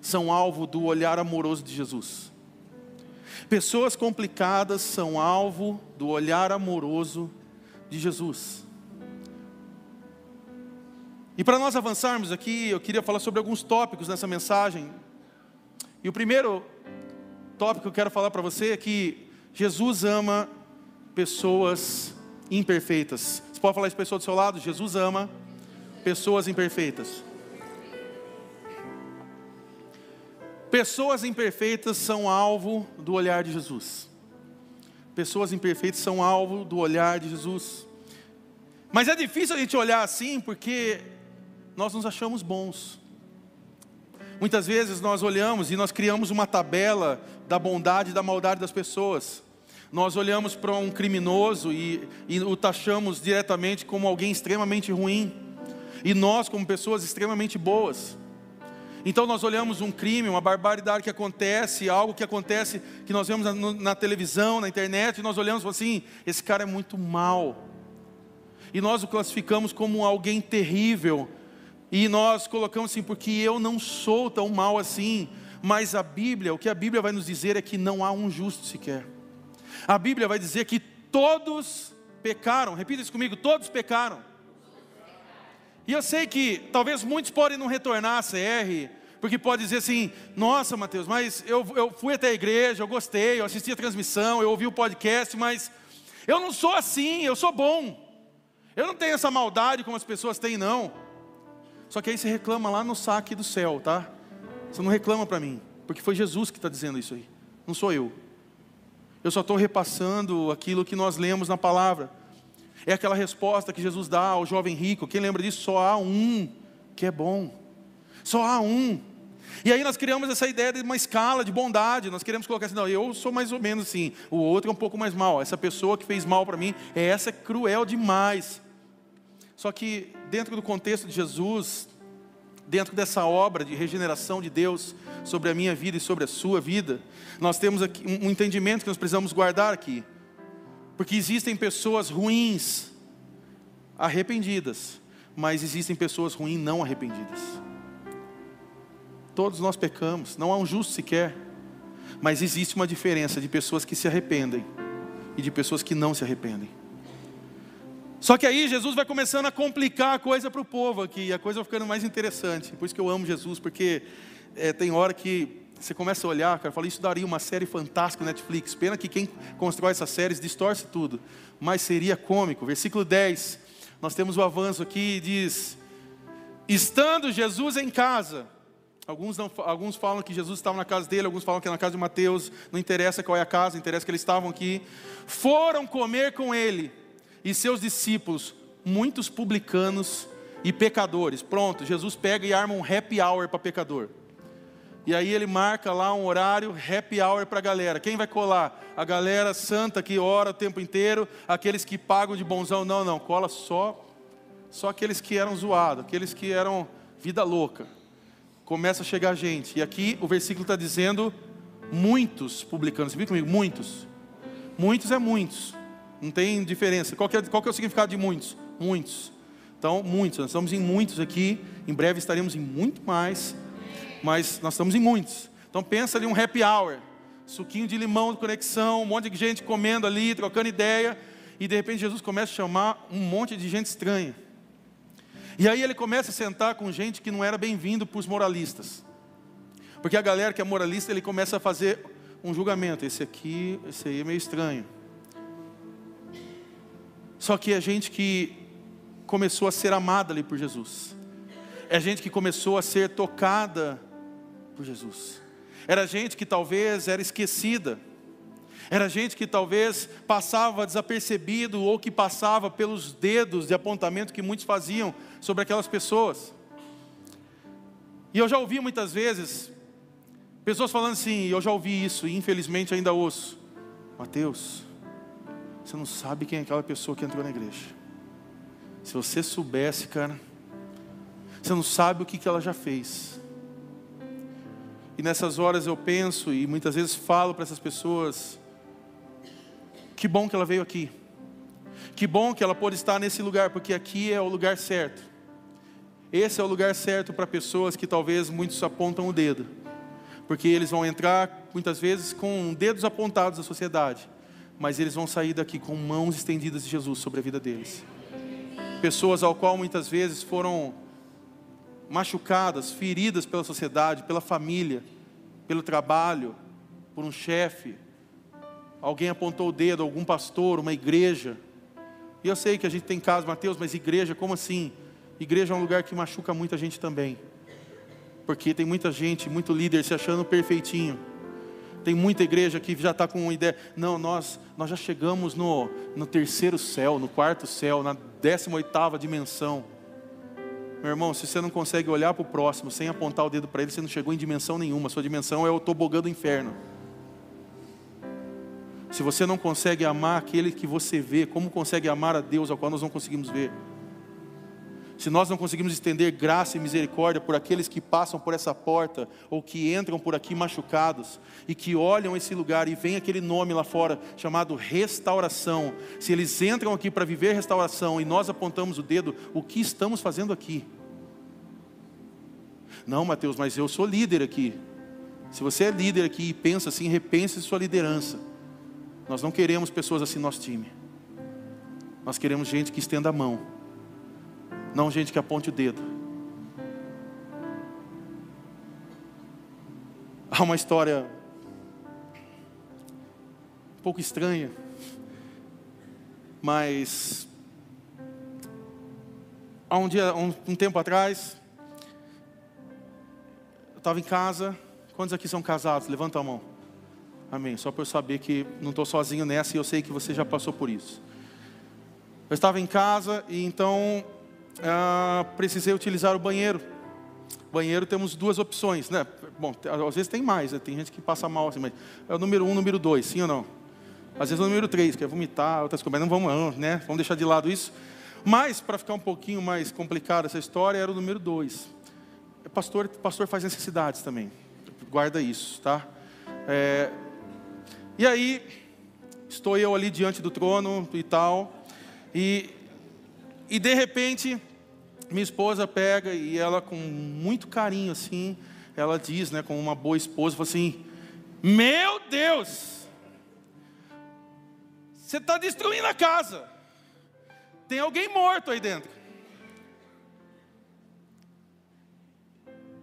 são alvo do olhar amoroso de Jesus. Pessoas complicadas são alvo do olhar amoroso de Jesus. E para nós avançarmos aqui, eu queria falar sobre alguns tópicos nessa mensagem. E o primeiro tópico que eu quero falar para você é que Jesus ama pessoas imperfeitas. Você pode falar isso para a pessoa do seu lado? Jesus ama pessoas imperfeitas. Pessoas imperfeitas são alvo do olhar de Jesus. Pessoas imperfeitas são alvo do olhar de Jesus. Mas é difícil a gente olhar assim porque nós nos achamos bons. Muitas vezes nós olhamos e nós criamos uma tabela da bondade e da maldade das pessoas. Nós olhamos para um criminoso e, e o taxamos diretamente como alguém extremamente ruim. E nós, como pessoas extremamente boas. Então nós olhamos um crime, uma barbaridade que acontece, algo que acontece que nós vemos na, na televisão, na internet, e nós olhamos assim: esse cara é muito mal. E nós o classificamos como alguém terrível. E nós colocamos assim, porque eu não sou tão mal assim. Mas a Bíblia, o que a Bíblia vai nos dizer é que não há um justo sequer. A Bíblia vai dizer que todos pecaram. Repita isso comigo: todos pecaram. E eu sei que talvez muitos podem não retornar a CR, porque pode dizer assim: nossa, Mateus, mas eu, eu fui até a igreja, eu gostei, eu assisti a transmissão, eu ouvi o podcast, mas eu não sou assim, eu sou bom. Eu não tenho essa maldade como as pessoas têm, não. Só que aí você reclama lá no saque do céu, tá? Você não reclama para mim, porque foi Jesus que está dizendo isso aí, não sou eu. Eu só estou repassando aquilo que nós lemos na palavra. É aquela resposta que Jesus dá ao jovem rico. Quem lembra disso? Só há um que é bom. Só há um. E aí nós criamos essa ideia de uma escala de bondade. Nós queremos colocar assim, não, eu sou mais ou menos assim, o outro é um pouco mais mal. Essa pessoa que fez mal para mim, é essa cruel demais. Só que dentro do contexto de Jesus, dentro dessa obra de regeneração de Deus sobre a minha vida e sobre a sua vida, nós temos aqui um entendimento que nós precisamos guardar aqui. Porque existem pessoas ruins, arrependidas, mas existem pessoas ruins não arrependidas. Todos nós pecamos, não há um justo sequer, mas existe uma diferença de pessoas que se arrependem e de pessoas que não se arrependem. Só que aí Jesus vai começando a complicar a coisa para o povo aqui, a coisa vai ficando mais interessante. Por isso que eu amo Jesus, porque é, tem hora que você começa a olhar, cara, fala, isso daria uma série fantástica no Netflix. Pena que quem constrói essas séries distorce tudo. Mas seria cômico. Versículo 10, nós temos o avanço aqui, diz: Estando Jesus em casa, alguns, não, alguns falam que Jesus estava na casa dele, alguns falam que é na casa de Mateus, não interessa qual é a casa, interessa que eles estavam aqui. Foram comer com ele e seus discípulos, muitos publicanos e pecadores. Pronto, Jesus pega e arma um happy hour para pecador. E aí ele marca lá um horário happy hour para a galera. Quem vai colar? A galera santa que ora o tempo inteiro, aqueles que pagam de bonzão. Não, não, cola só só aqueles que eram zoados, aqueles que eram vida louca. Começa a chegar gente. E aqui o versículo está dizendo muitos publicanos. Você viu comigo? Muitos. Muitos é muitos. Não tem diferença. Qual, é, qual é o significado de muitos? Muitos. Então, muitos. Nós estamos em muitos aqui. Em breve estaremos em muito mais mas nós estamos em muitos. Então pensa ali um happy hour, suquinho de limão de conexão, um monte de gente comendo ali, trocando ideia, e de repente Jesus começa a chamar um monte de gente estranha. E aí ele começa a sentar com gente que não era bem-vindo para os moralistas. Porque a galera que é moralista, ele começa a fazer um julgamento. Esse aqui, esse aí é meio estranho. Só que é gente que começou a ser amada ali por Jesus. É gente que começou a ser tocada por Jesus. Era gente que talvez era esquecida. Era gente que talvez passava desapercebido ou que passava pelos dedos de apontamento que muitos faziam sobre aquelas pessoas. E eu já ouvi muitas vezes pessoas falando assim, eu já ouvi isso e infelizmente ainda ouço. Mateus, você não sabe quem é aquela pessoa que entrou na igreja. Se você soubesse, cara, você não sabe o que ela já fez. E nessas horas eu penso e muitas vezes falo para essas pessoas: que bom que ela veio aqui. Que bom que ela pôde estar nesse lugar, porque aqui é o lugar certo. Esse é o lugar certo para pessoas que talvez muitos apontam o dedo. Porque eles vão entrar muitas vezes com dedos apontados à sociedade, mas eles vão sair daqui com mãos estendidas de Jesus sobre a vida deles. Pessoas ao qual muitas vezes foram machucadas, feridas pela sociedade, pela família, pelo trabalho, por um chefe. Alguém apontou o dedo, algum pastor, uma igreja. E eu sei que a gente tem casos, Mateus, mas igreja, como assim? Igreja é um lugar que machuca muita gente também. Porque tem muita gente, muito líder se achando perfeitinho. Tem muita igreja que já está com uma ideia. Não, nós, nós já chegamos no, no terceiro céu, no quarto céu, na décima oitava dimensão. Meu irmão, se você não consegue olhar para o próximo sem apontar o dedo para ele, você não chegou em dimensão nenhuma. Sua dimensão é o tobogã do inferno. Se você não consegue amar aquele que você vê, como consegue amar a Deus ao qual nós não conseguimos ver? Se nós não conseguimos estender graça e misericórdia por aqueles que passam por essa porta ou que entram por aqui machucados e que olham esse lugar e vem aquele nome lá fora chamado restauração, se eles entram aqui para viver restauração e nós apontamos o dedo, o que estamos fazendo aqui? Não, Mateus, mas eu sou líder aqui. Se você é líder aqui e pensa assim, repense sua liderança. Nós não queremos pessoas assim no nosso time. Nós queremos gente que estenda a mão, não gente que aponte o dedo. Há uma história um pouco estranha, mas há um dia, um, um tempo atrás, eu estava em casa Quantos aqui são casados? Levanta a mão. Amém. Só para eu saber que não estou sozinho nessa e eu sei que você já passou por isso. Eu estava em casa e então ah, precisei utilizar o banheiro. Banheiro temos duas opções, né? Bom, às vezes tem mais, né? tem gente que passa mal assim, mas é o número um, número dois, sim ou não? Às vezes é o número três, que é vomitar, outras coisas, mas não vamos, né? Vamos deixar de lado isso. Mas, para ficar um pouquinho mais complicada essa história, era o número dois. Pastor, pastor faz necessidades também guarda isso, tá? É, e aí, estou eu ali diante do trono e tal, e, e de repente, minha esposa pega e ela com muito carinho assim, ela diz, né, como uma boa esposa, assim: Meu Deus, você está destruindo a casa, tem alguém morto aí dentro.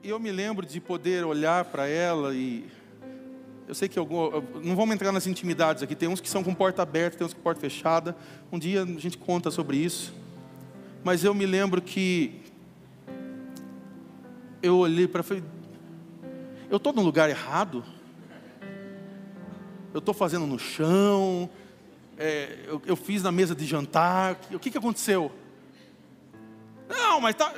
E eu me lembro de poder olhar para ela e. Eu sei que algum, não vamos entrar nas intimidades aqui. Tem uns que são com porta aberta, tem uns com porta fechada. Um dia a gente conta sobre isso. Mas eu me lembro que eu olhei para falei, eu estou no lugar errado. Eu estou fazendo no chão. É, eu, eu, fiz na mesa de jantar. O que, que aconteceu? Não, mas tá,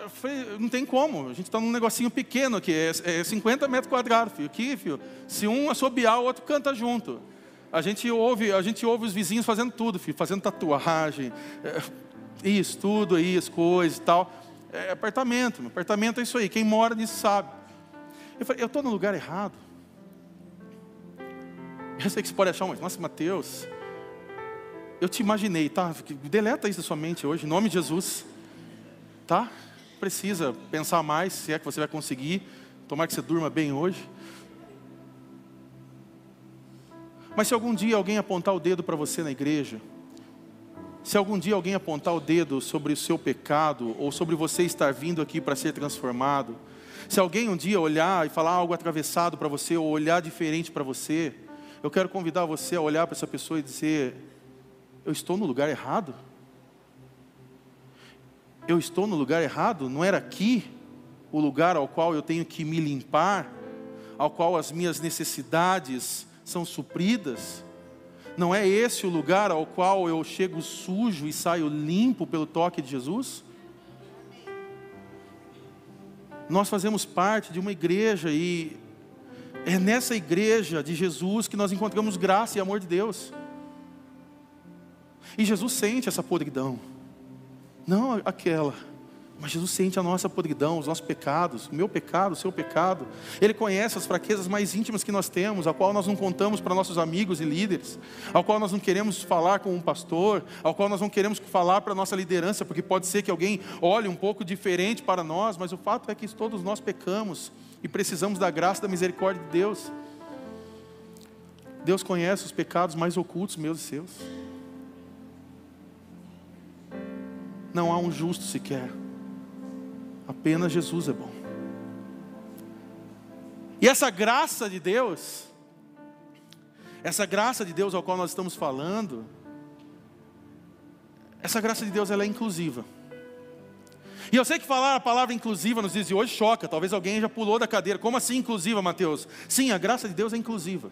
não tem como. A gente está num negocinho pequeno aqui, é, é 50 metros quadrados, filho. Aqui, filho, se um assobiar, o outro canta junto. A gente ouve, a gente ouve os vizinhos fazendo tudo, filho, fazendo tatuagem, é, isso, tudo aí, as coisas e tal. É apartamento, apartamento é isso aí. Quem mora nisso sabe. Eu falei, eu estou no lugar errado. Eu sei que você pode achar, mas nossa, Mateus, eu te imaginei, tá? Deleta isso da sua mente hoje, em nome de Jesus tá? Precisa pensar mais, se é que você vai conseguir. Tomar que você durma bem hoje. Mas se algum dia alguém apontar o dedo para você na igreja, se algum dia alguém apontar o dedo sobre o seu pecado, ou sobre você estar vindo aqui para ser transformado, se alguém um dia olhar e falar algo atravessado para você, ou olhar diferente para você, eu quero convidar você a olhar para essa pessoa e dizer: Eu estou no lugar errado? eu estou no lugar errado? Não era aqui o lugar ao qual eu tenho que me limpar, ao qual as minhas necessidades são supridas? Não é esse o lugar ao qual eu chego sujo e saio limpo pelo toque de Jesus? Nós fazemos parte de uma igreja e é nessa igreja de Jesus que nós encontramos graça e amor de Deus. E Jesus sente essa podridão. Não aquela. Mas Jesus sente a nossa podridão, os nossos pecados, o meu pecado, o seu pecado. Ele conhece as fraquezas mais íntimas que nós temos, a qual nós não contamos para nossos amigos e líderes, ao qual nós não queremos falar com um pastor, ao qual nós não queremos falar para a nossa liderança, porque pode ser que alguém olhe um pouco diferente para nós, mas o fato é que todos nós pecamos e precisamos da graça da misericórdia de Deus. Deus conhece os pecados mais ocultos meus e seus. Não há um justo sequer. Apenas Jesus é bom. E essa graça de Deus, essa graça de Deus ao qual nós estamos falando, essa graça de Deus ela é inclusiva. E eu sei que falar a palavra inclusiva nos dias de hoje choca, talvez alguém já pulou da cadeira. Como assim inclusiva, Mateus? Sim, a graça de Deus é inclusiva.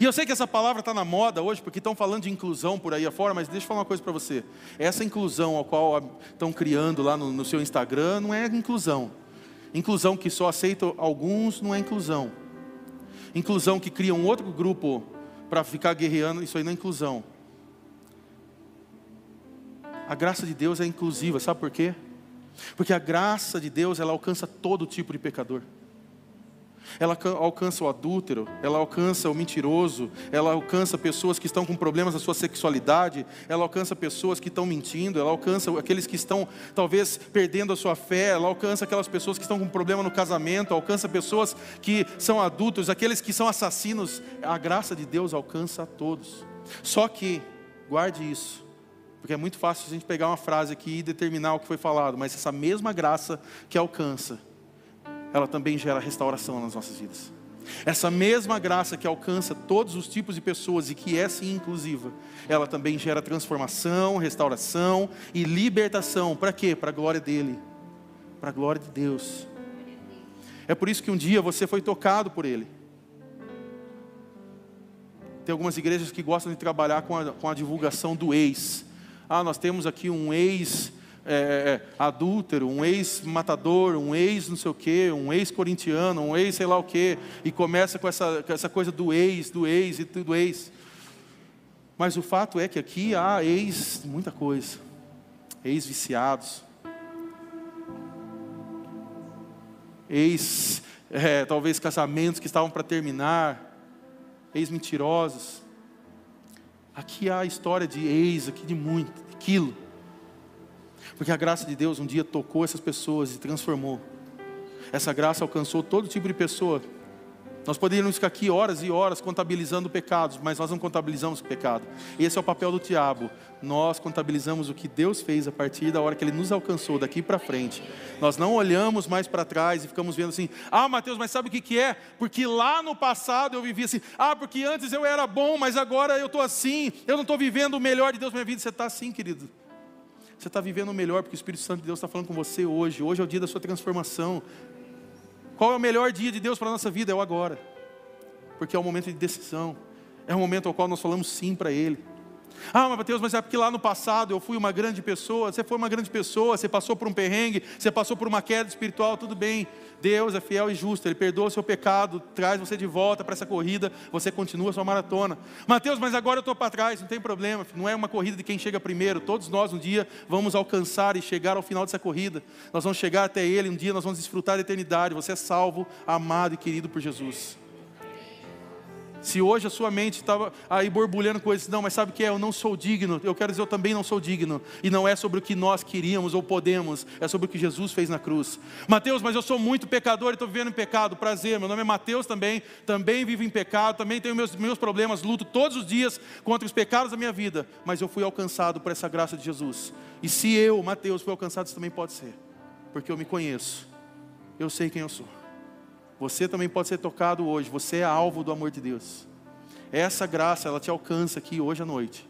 E eu sei que essa palavra está na moda hoje, porque estão falando de inclusão por aí afora, mas deixa eu falar uma coisa para você. Essa inclusão a qual estão criando lá no, no seu Instagram não é inclusão. Inclusão que só aceita alguns não é inclusão. Inclusão que cria um outro grupo para ficar guerreando, isso aí não é inclusão. A graça de Deus é inclusiva, sabe por quê? Porque a graça de Deus, ela alcança todo tipo de pecador. Ela alcança o adúltero, ela alcança o mentiroso, ela alcança pessoas que estão com problemas na sua sexualidade, ela alcança pessoas que estão mentindo, ela alcança aqueles que estão talvez perdendo a sua fé, ela alcança aquelas pessoas que estão com problema no casamento, alcança pessoas que são adultos, aqueles que são assassinos. A graça de Deus alcança a todos. Só que, guarde isso, porque é muito fácil a gente pegar uma frase aqui e determinar o que foi falado, mas essa mesma graça que alcança, ela também gera restauração nas nossas vidas. Essa mesma graça que alcança todos os tipos de pessoas e que é sim inclusiva, ela também gera transformação, restauração e libertação. Para quê? Para a glória dele, para a glória de Deus. É por isso que um dia você foi tocado por ele. Tem algumas igrejas que gostam de trabalhar com a, com a divulgação do ex. Ah, nós temos aqui um ex é, é, é, adúltero, um ex-matador, um ex não sei o quê, um ex-corintiano, um ex sei lá o quê, e começa com essa, com essa coisa do ex, do ex e tudo ex. Mas o fato é que aqui há ex, muita coisa, ex-viciados, ex, é, talvez casamentos que estavam para terminar, ex-mentirosos. Aqui há a história de ex, aqui de muito, de quilo. Porque a graça de Deus um dia tocou essas pessoas e transformou. Essa graça alcançou todo tipo de pessoa. Nós poderíamos ficar aqui horas e horas contabilizando pecados, mas nós não contabilizamos o pecado. Esse é o papel do diabo. Nós contabilizamos o que Deus fez a partir da hora que Ele nos alcançou, daqui para frente. Nós não olhamos mais para trás e ficamos vendo assim: ah, Mateus, mas sabe o que, que é? Porque lá no passado eu vivi assim, ah, porque antes eu era bom, mas agora eu estou assim, eu não estou vivendo o melhor de Deus na minha vida. Você está assim, querido. Você está vivendo melhor, porque o Espírito Santo de Deus está falando com você hoje. Hoje é o dia da sua transformação. Qual é o melhor dia de Deus para a nossa vida? É o agora. Porque é o momento de decisão. É o momento ao qual nós falamos sim para Ele. Ah, mas Mateus, mas é porque lá no passado eu fui uma grande pessoa. Você foi uma grande pessoa, você passou por um perrengue, você passou por uma queda espiritual, tudo bem. Deus é fiel e justo, Ele perdoa o seu pecado, traz você de volta para essa corrida, você continua a sua maratona. Mateus, mas agora eu estou para trás, não tem problema, não é uma corrida de quem chega primeiro. Todos nós um dia vamos alcançar e chegar ao final dessa corrida. Nós vamos chegar até Ele, um dia nós vamos desfrutar da eternidade. Você é salvo, amado e querido por Jesus. Se hoje a sua mente estava aí borbulhando coisas, não, mas sabe o que é? Eu não sou digno. Eu quero dizer, eu também não sou digno. E não é sobre o que nós queríamos ou podemos, é sobre o que Jesus fez na cruz. Mateus, mas eu sou muito pecador e estou vivendo em pecado. Prazer, meu nome é Mateus também, também vivo em pecado, também tenho meus, meus problemas, luto todos os dias contra os pecados da minha vida, mas eu fui alcançado por essa graça de Jesus. E se eu, Mateus, fui alcançado, isso também pode ser, porque eu me conheço, eu sei quem eu sou. Você também pode ser tocado hoje. Você é alvo do amor de Deus. Essa graça, ela te alcança aqui hoje à noite.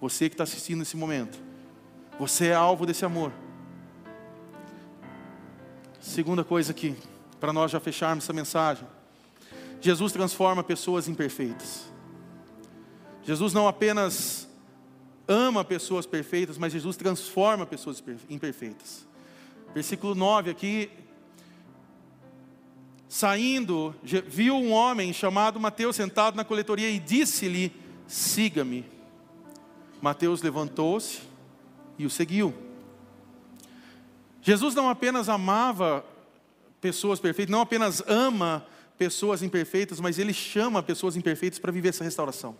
Você que está assistindo nesse momento. Você é alvo desse amor. Segunda coisa aqui, para nós já fecharmos essa mensagem. Jesus transforma pessoas imperfeitas. Jesus não apenas ama pessoas perfeitas, mas Jesus transforma pessoas imperfeitas. Versículo 9 aqui, Saindo, viu um homem chamado Mateus sentado na coletoria e disse-lhe: Siga-me. Mateus levantou-se e o seguiu. Jesus não apenas amava pessoas perfeitas, não apenas ama pessoas imperfeitas, mas ele chama pessoas imperfeitas para viver essa restauração.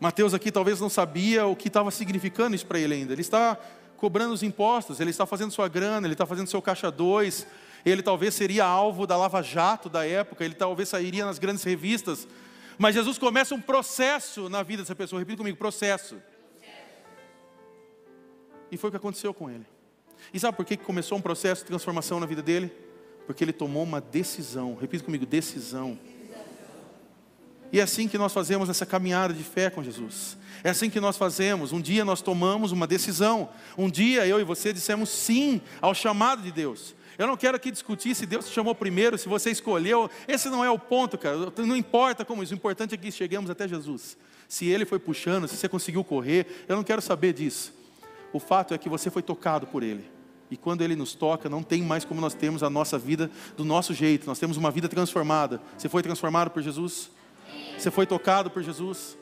Mateus aqui talvez não sabia o que estava significando isso para ele ainda. Ele está cobrando os impostos, ele está fazendo sua grana, ele está fazendo seu caixa 2, ele talvez seria alvo da lava-jato da época, ele talvez sairia nas grandes revistas. Mas Jesus começa um processo na vida dessa pessoa, repita comigo: processo. E foi o que aconteceu com ele. E sabe por que começou um processo de transformação na vida dele? Porque ele tomou uma decisão, repita comigo: decisão. E é assim que nós fazemos essa caminhada de fé com Jesus. É assim que nós fazemos. Um dia nós tomamos uma decisão. Um dia eu e você dissemos sim ao chamado de Deus. Eu não quero aqui discutir se Deus te chamou primeiro, se você escolheu. Esse não é o ponto, cara. Não importa como isso. O importante é que cheguemos até Jesus. Se Ele foi puxando, se você conseguiu correr, eu não quero saber disso. O fato é que você foi tocado por Ele. E quando Ele nos toca, não tem mais como nós temos a nossa vida do nosso jeito. Nós temos uma vida transformada. Você foi transformado por Jesus? Você foi tocado por Jesus?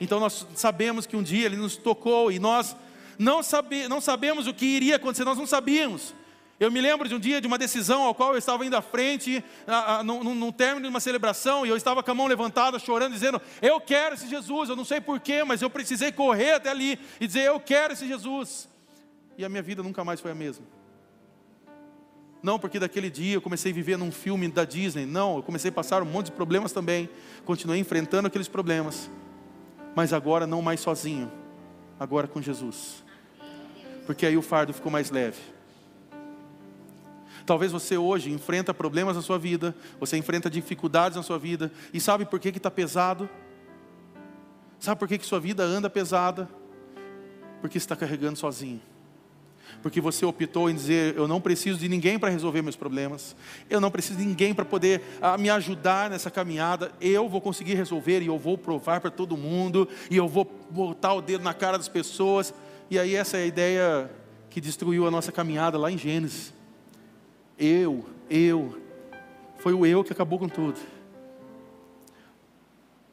Então nós sabemos que um dia Ele nos tocou e nós Não, sabe, não sabemos o que iria acontecer, nós não sabíamos. Eu me lembro de um dia de uma decisão ao qual eu estava indo à frente, no, término de uma celebração, e eu estava com a mão levantada, chorando, dizendo: Eu quero esse Jesus. Eu não sei porquê, mas eu precisei correr até ali e dizer: Eu quero esse Jesus. E a minha vida nunca mais foi a mesma. Não porque daquele dia eu comecei a viver num filme da Disney. Não, eu comecei a passar um monte de problemas também. Continuei enfrentando aqueles problemas. Mas agora não mais sozinho. Agora com Jesus. Porque aí o fardo ficou mais leve. Talvez você hoje enfrenta problemas na sua vida, você enfrenta dificuldades na sua vida, e sabe por que está pesado? Sabe por que, que sua vida anda pesada? Porque está carregando sozinho porque você optou em dizer: eu não preciso de ninguém para resolver meus problemas, eu não preciso de ninguém para poder ah, me ajudar nessa caminhada, eu vou conseguir resolver e eu vou provar para todo mundo, e eu vou botar o dedo na cara das pessoas. E aí, essa é a ideia que destruiu a nossa caminhada lá em Gênesis. Eu, eu, foi o eu que acabou com tudo.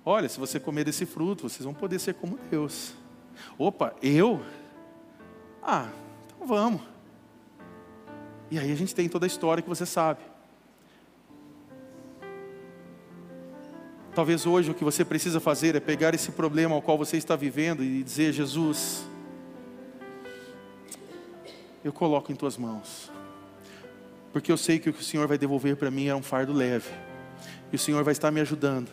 Olha, se você comer desse fruto, vocês vão poder ser como Deus. Opa, eu? Ah, Vamos. E aí a gente tem toda a história que você sabe. Talvez hoje o que você precisa fazer é pegar esse problema ao qual você está vivendo e dizer: Jesus, eu coloco em tuas mãos, porque eu sei que o que o Senhor vai devolver para mim é um fardo leve, e o Senhor vai estar me ajudando.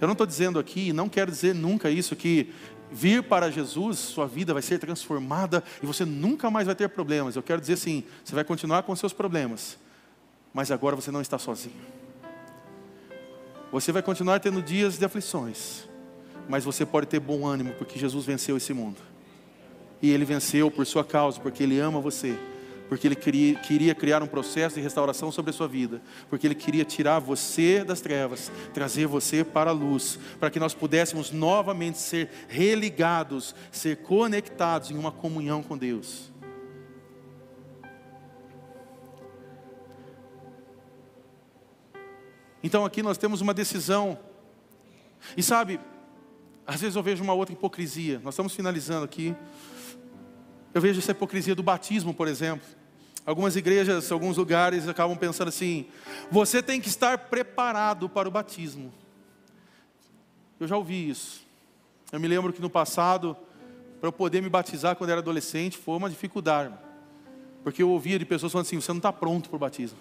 Eu não estou dizendo aqui, não quero dizer nunca isso, que vir para Jesus, sua vida vai ser transformada e você nunca mais vai ter problemas. Eu quero dizer assim: você vai continuar com seus problemas, mas agora você não está sozinho. Você vai continuar tendo dias de aflições, mas você pode ter bom ânimo, porque Jesus venceu esse mundo. E ele venceu por sua causa, porque ele ama você porque Ele queria, queria criar um processo de restauração sobre a sua vida, porque Ele queria tirar você das trevas, trazer você para a luz, para que nós pudéssemos novamente ser religados, ser conectados em uma comunhão com Deus. Então aqui nós temos uma decisão, e sabe, às vezes eu vejo uma outra hipocrisia, nós estamos finalizando aqui. Eu vejo essa hipocrisia do batismo, por exemplo. Algumas igrejas, alguns lugares acabam pensando assim: você tem que estar preparado para o batismo. Eu já ouvi isso. Eu me lembro que no passado, para eu poder me batizar quando era adolescente, foi uma dificuldade. Porque eu ouvia de pessoas falando assim: você não está pronto para o batismo.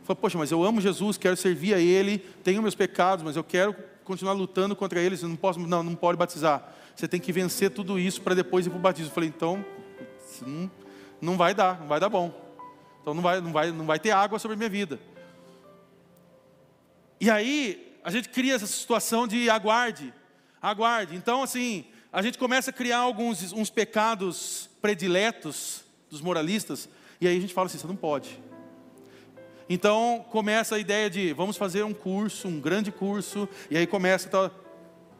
Eu falei, poxa, mas eu amo Jesus, quero servir a Ele, tenho meus pecados, mas eu quero continuar lutando contra eles, eu não posso, não, não pode batizar. Você tem que vencer tudo isso para depois ir para o batismo. Eu falei, então, não, não vai dar, não vai dar bom. Então não vai, não vai, não vai ter água sobre a minha vida. E aí a gente cria essa situação de aguarde, aguarde. Então assim a gente começa a criar alguns uns pecados prediletos dos moralistas e aí a gente fala assim, você não pode. Então começa a ideia de vamos fazer um curso, um grande curso, e aí começa, tá, o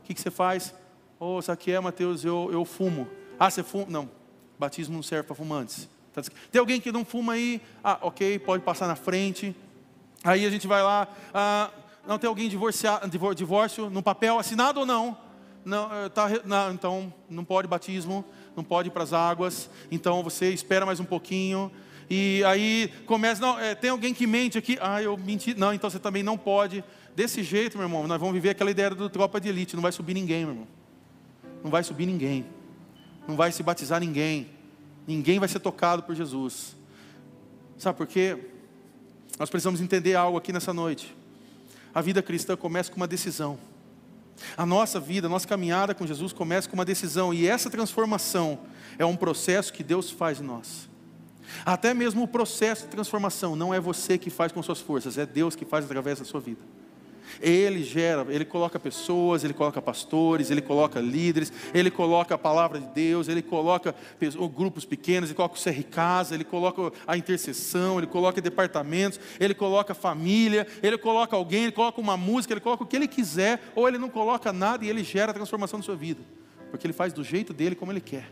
que, que você faz? Oh, isso aqui é, Mateus, eu, eu fumo. Ah, você fuma? Não, batismo não serve para fumantes. Tá Tem alguém que não fuma aí? Ah, ok, pode passar na frente. Aí a gente vai lá. Ah, não tem alguém divorciado, divórcio no papel assinado ou não? Não, eh, tá, não, então não pode batismo, não pode ir para as águas. Então você espera mais um pouquinho. E aí começa, não, é, tem alguém que mente aqui. Ah, eu menti. Não, então você também não pode. Desse jeito, meu irmão, nós vamos viver aquela ideia do tropa de elite. Não vai subir ninguém, meu irmão. Não vai subir ninguém. Não vai se batizar ninguém. Ninguém vai ser tocado por Jesus. Sabe por quê? Nós precisamos entender algo aqui nessa noite. A vida cristã começa com uma decisão. A nossa vida, a nossa caminhada com Jesus começa com uma decisão, e essa transformação é um processo que Deus faz em nós. Até mesmo o processo de transformação não é você que faz com suas forças, é Deus que faz através da sua vida. Ele gera, ele coloca pessoas, ele coloca pastores, ele coloca líderes, ele coloca a palavra de Deus, ele coloca grupos pequenos, ele coloca o CR Casa, ele coloca a intercessão, ele coloca departamentos, ele coloca família, ele coloca alguém, ele coloca uma música, ele coloca o que ele quiser, ou ele não coloca nada e ele gera a transformação na sua vida, porque ele faz do jeito dele como ele quer.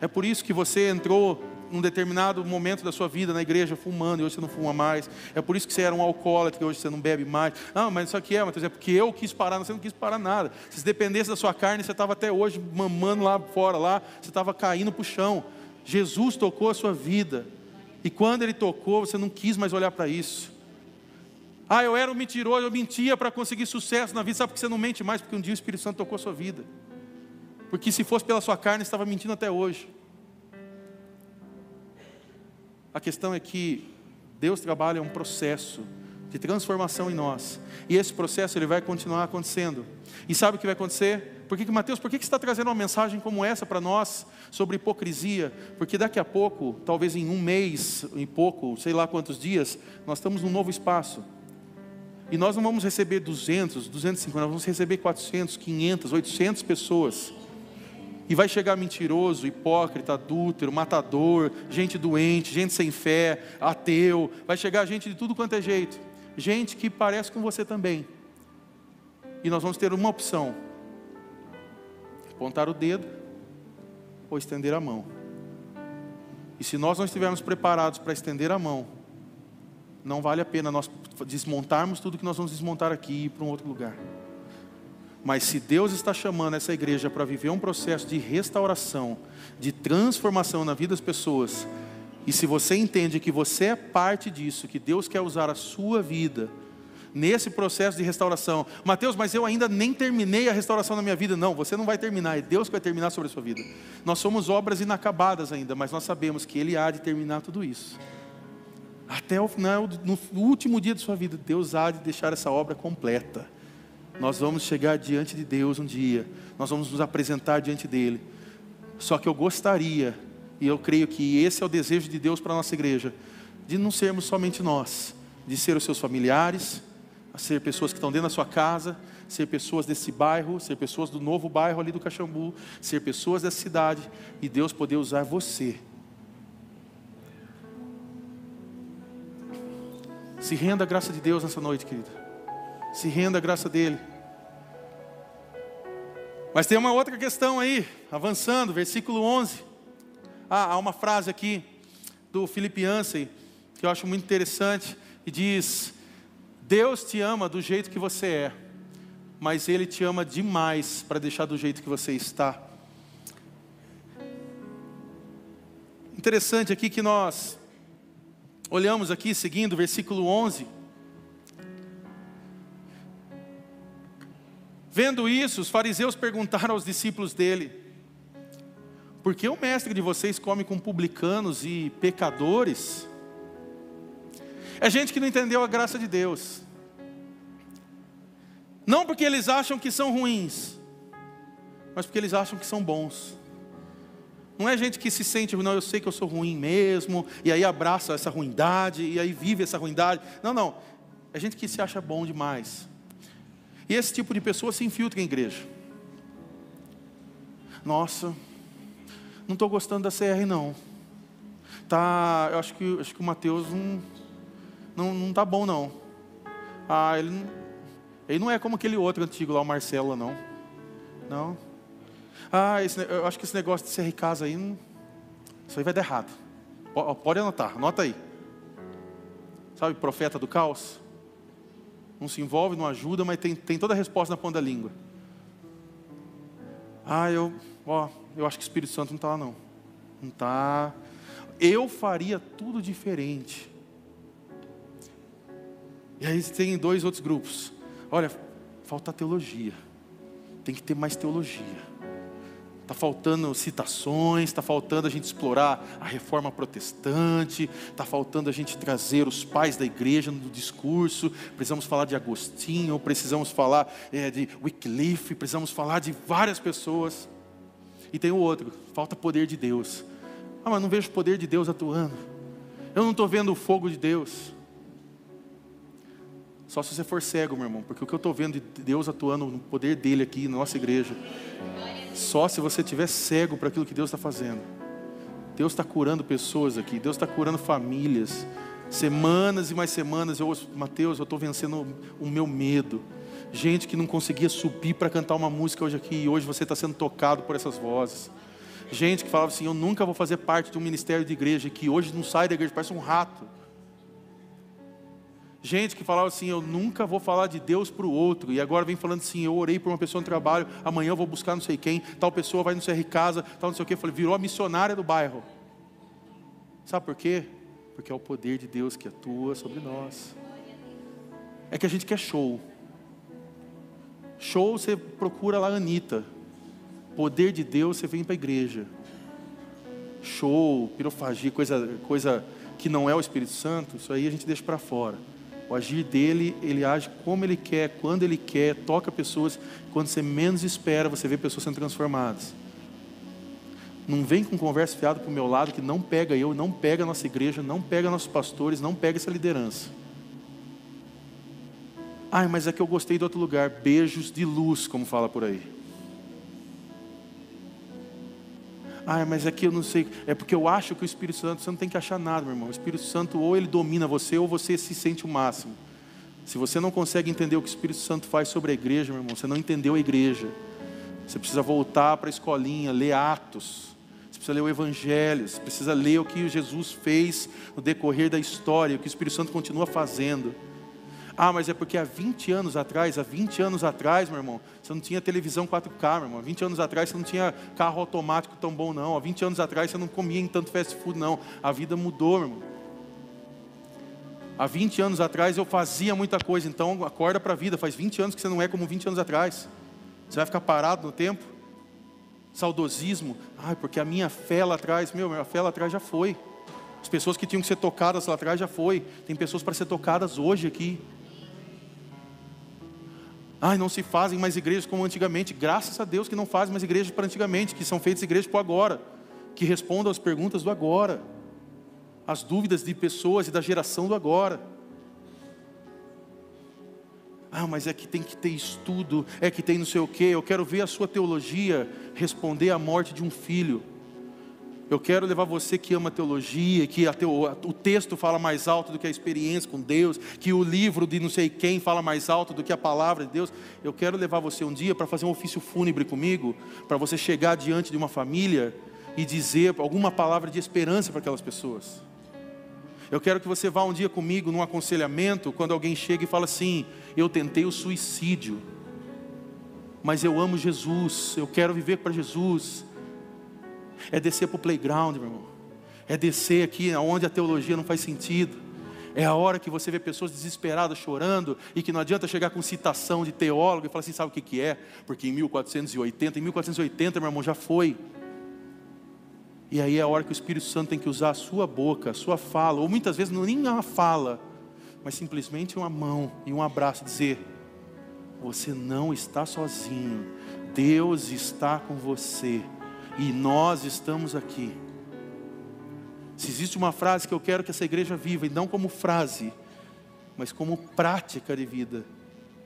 É por isso que você entrou num determinado momento da sua vida na igreja fumando e hoje você não fuma mais. É por isso que você era um alcoólatra e hoje você não bebe mais. Não, mas isso aqui é, Mateus, é porque eu quis parar, você não quis parar nada. Se dependesse da sua carne, você estava até hoje mamando lá fora, lá, você estava caindo para o chão. Jesus tocou a sua vida. E quando ele tocou, você não quis mais olhar para isso. Ah, eu era um mentiroso, eu mentia para conseguir sucesso na vida. Sabe por que você não mente mais? Porque um dia o Espírito Santo tocou a sua vida. Porque se fosse pela sua carne, estava mentindo até hoje. A questão é que Deus trabalha um processo de transformação em nós. E esse processo ele vai continuar acontecendo. E sabe o que vai acontecer? Por que, que Mateus, por que, que está trazendo uma mensagem como essa para nós sobre hipocrisia? Porque daqui a pouco, talvez em um mês, em pouco, sei lá quantos dias, nós estamos num novo espaço. E nós não vamos receber 200, 250, nós vamos receber 400, 500, 800 pessoas e vai chegar mentiroso, hipócrita, adúltero, matador, gente doente, gente sem fé, ateu. Vai chegar gente de tudo quanto é jeito. Gente que parece com você também. E nós vamos ter uma opção: apontar o dedo ou estender a mão. E se nós não estivermos preparados para estender a mão, não vale a pena nós desmontarmos tudo que nós vamos desmontar aqui e ir para um outro lugar. Mas se Deus está chamando essa igreja para viver um processo de restauração, de transformação na vida das pessoas, e se você entende que você é parte disso, que Deus quer usar a sua vida nesse processo de restauração, Mateus, mas eu ainda nem terminei a restauração na minha vida. Não, você não vai terminar, é Deus que vai terminar sobre a sua vida. Nós somos obras inacabadas ainda, mas nós sabemos que Ele há de terminar tudo isso. Até o final, no último dia de sua vida, Deus há de deixar essa obra completa. Nós vamos chegar diante de Deus um dia, nós vamos nos apresentar diante dele. Só que eu gostaria, e eu creio que esse é o desejo de Deus para a nossa igreja, de não sermos somente nós, de ser os seus familiares, a ser pessoas que estão dentro da sua casa, ser pessoas desse bairro, ser pessoas do novo bairro ali do Caxambu, ser pessoas dessa cidade e Deus poder usar você. Se renda à graça de Deus nessa noite, querida. Se renda à graça dele. Mas tem uma outra questão aí, avançando, versículo 11. Ah, há uma frase aqui do Yancey que eu acho muito interessante e diz: Deus te ama do jeito que você é, mas Ele te ama demais para deixar do jeito que você está. Interessante aqui que nós olhamos aqui, seguindo o versículo 11. Vendo isso, os fariseus perguntaram aos discípulos dele: Por que o mestre de vocês come com publicanos e pecadores? É gente que não entendeu a graça de Deus. Não porque eles acham que são ruins, mas porque eles acham que são bons. Não é gente que se sente, não, eu sei que eu sou ruim mesmo, e aí abraça essa ruindade, e aí vive essa ruindade. Não, não. É gente que se acha bom demais. E esse tipo de pessoa se infiltra em igreja. Nossa, não estou gostando da CR não. Tá, eu acho que, acho que o Mateus não, não, não tá bom não. Ah, ele não, ele não é como aquele outro antigo lá, o Marcelo, não. Não. Ah, esse, eu acho que esse negócio de CR casa aí, isso aí vai dar errado. Pode anotar, anota aí. Sabe, profeta do caos? Não se envolve, não ajuda, mas tem, tem toda a resposta na ponta da língua. Ah, eu, ó, eu acho que o Espírito Santo não está lá não. Não está. Eu faria tudo diferente. E aí tem dois outros grupos. Olha, falta teologia. Tem que ter mais teologia. Está faltando citações, está faltando a gente explorar a reforma protestante, está faltando a gente trazer os pais da igreja no discurso. Precisamos falar de Agostinho, precisamos falar é, de Wycliffe, precisamos falar de várias pessoas. E tem o outro, falta poder de Deus. Ah, mas não vejo o poder de Deus atuando. Eu não estou vendo o fogo de Deus. Só se você for cego, meu irmão, porque o que eu estou vendo de Deus atuando no poder dele aqui na nossa igreja só se você estiver cego para aquilo que Deus está fazendo. Deus está curando pessoas aqui, Deus está curando famílias. Semanas e mais semanas, eu ouço, Mateus, eu estou vencendo o meu medo. Gente que não conseguia subir para cantar uma música hoje aqui, e hoje você está sendo tocado por essas vozes. Gente que falava assim: Eu nunca vou fazer parte de um ministério de igreja, que hoje não sai da igreja, parece um rato. Gente que falava assim: Eu nunca vou falar de Deus para o outro, e agora vem falando assim: Eu orei por uma pessoa no trabalho, amanhã eu vou buscar não sei quem, tal pessoa vai no CR Casa, tal não sei o que. Falei: Virou a missionária do bairro. Sabe por quê? Porque é o poder de Deus que atua sobre nós. É que a gente quer show. Show você procura lá Anitta. Poder de Deus você vem para a igreja. Show, pirofagia, coisa, coisa que não é o Espírito Santo, isso aí a gente deixa para fora. O agir dele, ele age como ele quer, quando ele quer, toca pessoas. Quando você menos espera, você vê pessoas sendo transformadas. Não vem com conversa fiada para o meu lado que não pega eu, não pega a nossa igreja, não pega nossos pastores, não pega essa liderança. Ai, mas é que eu gostei de outro lugar. Beijos de luz, como fala por aí. Ah, mas é que eu não sei. É porque eu acho que o Espírito Santo, você não tem que achar nada, meu irmão. O Espírito Santo ou ele domina você ou você se sente o máximo. Se você não consegue entender o que o Espírito Santo faz sobre a igreja, meu irmão, você não entendeu a igreja. Você precisa voltar para a escolinha, ler Atos. Você precisa ler o Evangelho. Você precisa ler o que Jesus fez no decorrer da história, o que o Espírito Santo continua fazendo. Ah, mas é porque há 20 anos atrás, há 20 anos atrás, meu irmão, você não tinha televisão 4K, meu irmão. Há 20 anos atrás você não tinha carro automático tão bom, não. Há 20 anos atrás você não comia em tanto fast food, não. A vida mudou, meu irmão. Há 20 anos atrás eu fazia muita coisa, então acorda para a vida. Faz 20 anos que você não é como 20 anos atrás. Você vai ficar parado no tempo? Saudosismo. Ai, porque a minha fé lá atrás, meu, a fé lá atrás já foi. As pessoas que tinham que ser tocadas lá atrás já foi. Tem pessoas para ser tocadas hoje aqui. Ai, não se fazem mais igrejas como antigamente. Graças a Deus que não fazem mais igrejas para antigamente, que são feitas igrejas para agora, que respondam às perguntas do agora, às dúvidas de pessoas e da geração do agora. Ah, mas é que tem que ter estudo, é que tem não sei o quê. Eu quero ver a sua teologia responder à morte de um filho. Eu quero levar você que ama teologia, que teo, o texto fala mais alto do que a experiência com Deus, que o livro de não sei quem fala mais alto do que a palavra de Deus. Eu quero levar você um dia para fazer um ofício fúnebre comigo, para você chegar diante de uma família e dizer alguma palavra de esperança para aquelas pessoas. Eu quero que você vá um dia comigo num aconselhamento, quando alguém chega e fala assim: Eu tentei o suicídio, mas eu amo Jesus, eu quero viver para Jesus é descer para o playground, meu irmão. É descer aqui onde a teologia não faz sentido. É a hora que você vê pessoas desesperadas chorando e que não adianta chegar com citação de teólogo e falar assim: sabe o que, que é? Porque em 1480, em 1480, meu irmão, já foi. E aí é a hora que o Espírito Santo tem que usar a sua boca, a sua fala, ou muitas vezes não nem uma fala, mas simplesmente uma mão e um abraço, dizer: Você não está sozinho, Deus está com você e nós estamos aqui. Se existe uma frase que eu quero que essa igreja viva, e não como frase, mas como prática de vida,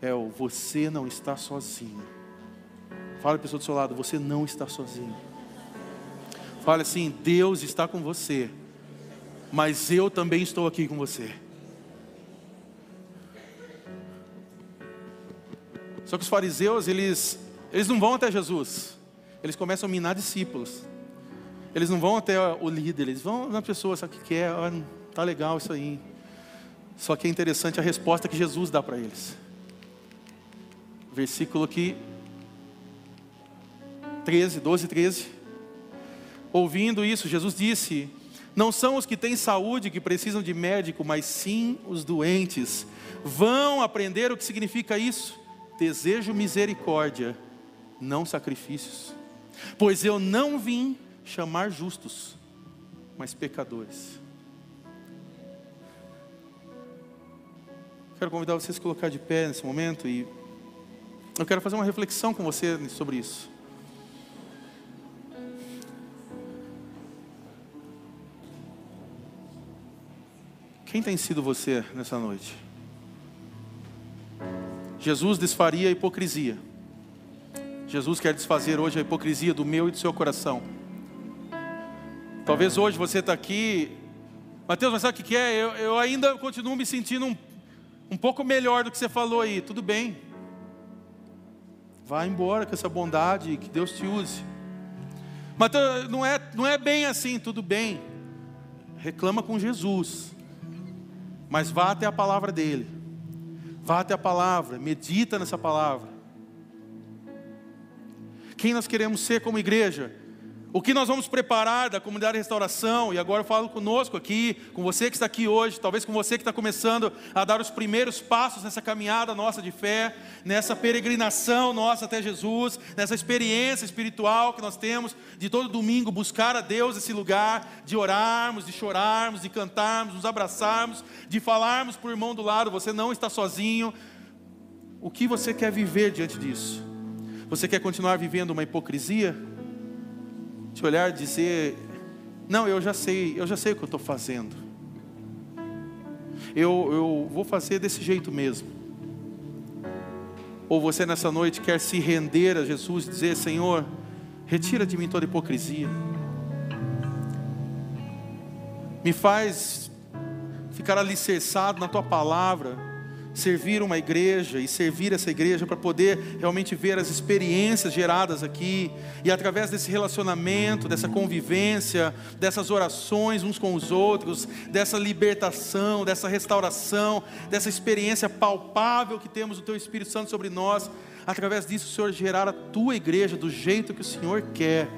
é o você não está sozinho. Fala a pessoa do seu lado, você não está sozinho. Fale assim, Deus está com você, mas eu também estou aqui com você. Só que os fariseus, eles, eles não vão até Jesus eles começam a minar discípulos. Eles não vão até o líder, eles vão na pessoa, sabe o que é? Ah, tá legal isso aí. Só que é interessante a resposta que Jesus dá para eles. Versículo aqui 13, 12, 13. Ouvindo isso, Jesus disse: Não são os que têm saúde que precisam de médico, mas sim os doentes. Vão aprender o que significa isso. Desejo misericórdia, não sacrifícios. Pois eu não vim chamar justos, mas pecadores. Quero convidar vocês a colocar de pé nesse momento e eu quero fazer uma reflexão com você sobre isso. Quem tem sido você nessa noite? Jesus desfaria a hipocrisia. Jesus quer desfazer hoje a hipocrisia do meu e do seu coração. Talvez hoje você está aqui, Mateus, mas sabe o que é? Eu, eu ainda continuo me sentindo um, um pouco melhor do que você falou aí. Tudo bem. Vá embora com essa bondade, que Deus te use. Mas não é, não é bem assim, tudo bem. Reclama com Jesus. Mas vá até a palavra dele. Vá até a palavra, medita nessa palavra. Quem nós queremos ser como igreja? O que nós vamos preparar da comunidade de restauração, e agora eu falo conosco aqui, com você que está aqui hoje, talvez com você que está começando a dar os primeiros passos nessa caminhada nossa de fé, nessa peregrinação nossa até Jesus, nessa experiência espiritual que nós temos de todo domingo buscar a Deus esse lugar, de orarmos, de chorarmos, de cantarmos, nos abraçarmos, de falarmos para o irmão do lado: você não está sozinho. O que você quer viver diante disso? Você quer continuar vivendo uma hipocrisia? te olhar e dizer: Não, eu já sei, eu já sei o que eu estou fazendo. Eu, eu vou fazer desse jeito mesmo. Ou você nessa noite quer se render a Jesus e dizer: Senhor, retira de mim toda hipocrisia. Me faz ficar alicerçado na tua palavra servir uma igreja e servir essa igreja para poder realmente ver as experiências geradas aqui e através desse relacionamento, dessa convivência, dessas orações uns com os outros, dessa libertação, dessa restauração, dessa experiência palpável que temos do Teu Espírito Santo sobre nós, através disso, o Senhor gerar a tua igreja do jeito que o Senhor quer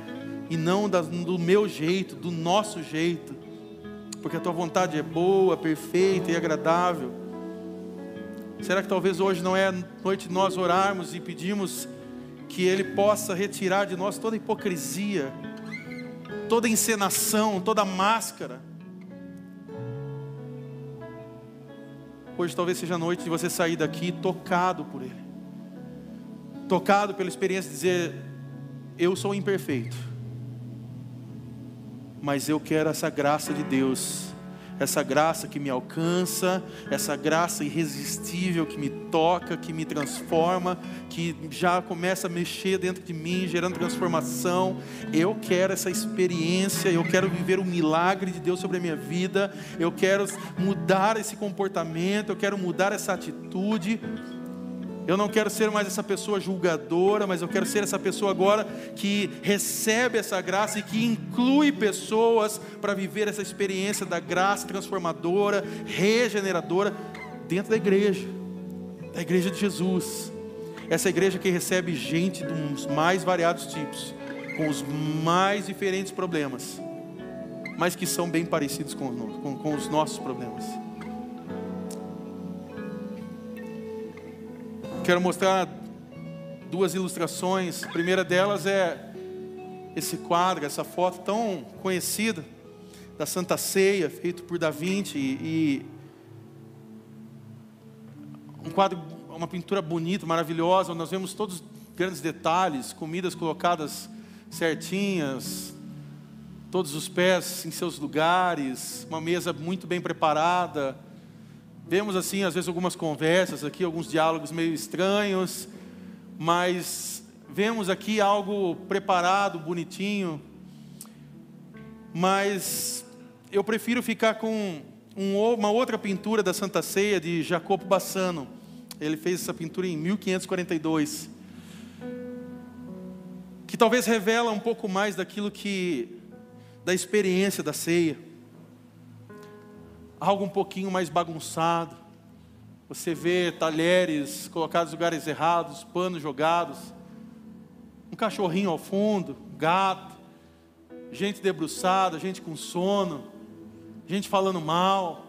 e não do meu jeito, do nosso jeito, porque a tua vontade é boa, perfeita e agradável. Será que talvez hoje não é noite de nós orarmos e pedimos que Ele possa retirar de nós toda hipocrisia, toda encenação, toda máscara? Hoje talvez seja a noite de você sair daqui tocado por Ele, tocado pela experiência de dizer: Eu sou imperfeito, mas eu quero essa graça de Deus essa graça que me alcança, essa graça irresistível que me toca, que me transforma, que já começa a mexer dentro de mim, gerando transformação. Eu quero essa experiência, eu quero viver o milagre de Deus sobre a minha vida, eu quero mudar esse comportamento, eu quero mudar essa atitude. Eu não quero ser mais essa pessoa julgadora, mas eu quero ser essa pessoa agora que recebe essa graça e que inclui pessoas para viver essa experiência da graça transformadora, regeneradora dentro da igreja, da igreja de Jesus. Essa igreja que recebe gente dos mais variados tipos, com os mais diferentes problemas, mas que são bem parecidos com, com, os nossos problemas. Quero mostrar duas ilustrações. A primeira delas é esse quadro, essa foto tão conhecida da Santa Ceia, feito por Da Vinci e, um quadro, uma pintura bonita, maravilhosa, onde nós vemos todos os grandes detalhes, comidas colocadas certinhas, todos os pés em seus lugares, uma mesa muito bem preparada Vemos assim, às vezes, algumas conversas aqui, alguns diálogos meio estranhos, mas vemos aqui algo preparado, bonitinho. Mas eu prefiro ficar com um, uma outra pintura da Santa Ceia de Jacopo Bassano. Ele fez essa pintura em 1542. Que talvez revela um pouco mais daquilo que da experiência da ceia algo um pouquinho mais bagunçado. Você vê talheres colocados em lugares errados, panos jogados, um cachorrinho ao fundo, gato, gente debruçada, gente com sono, gente falando mal.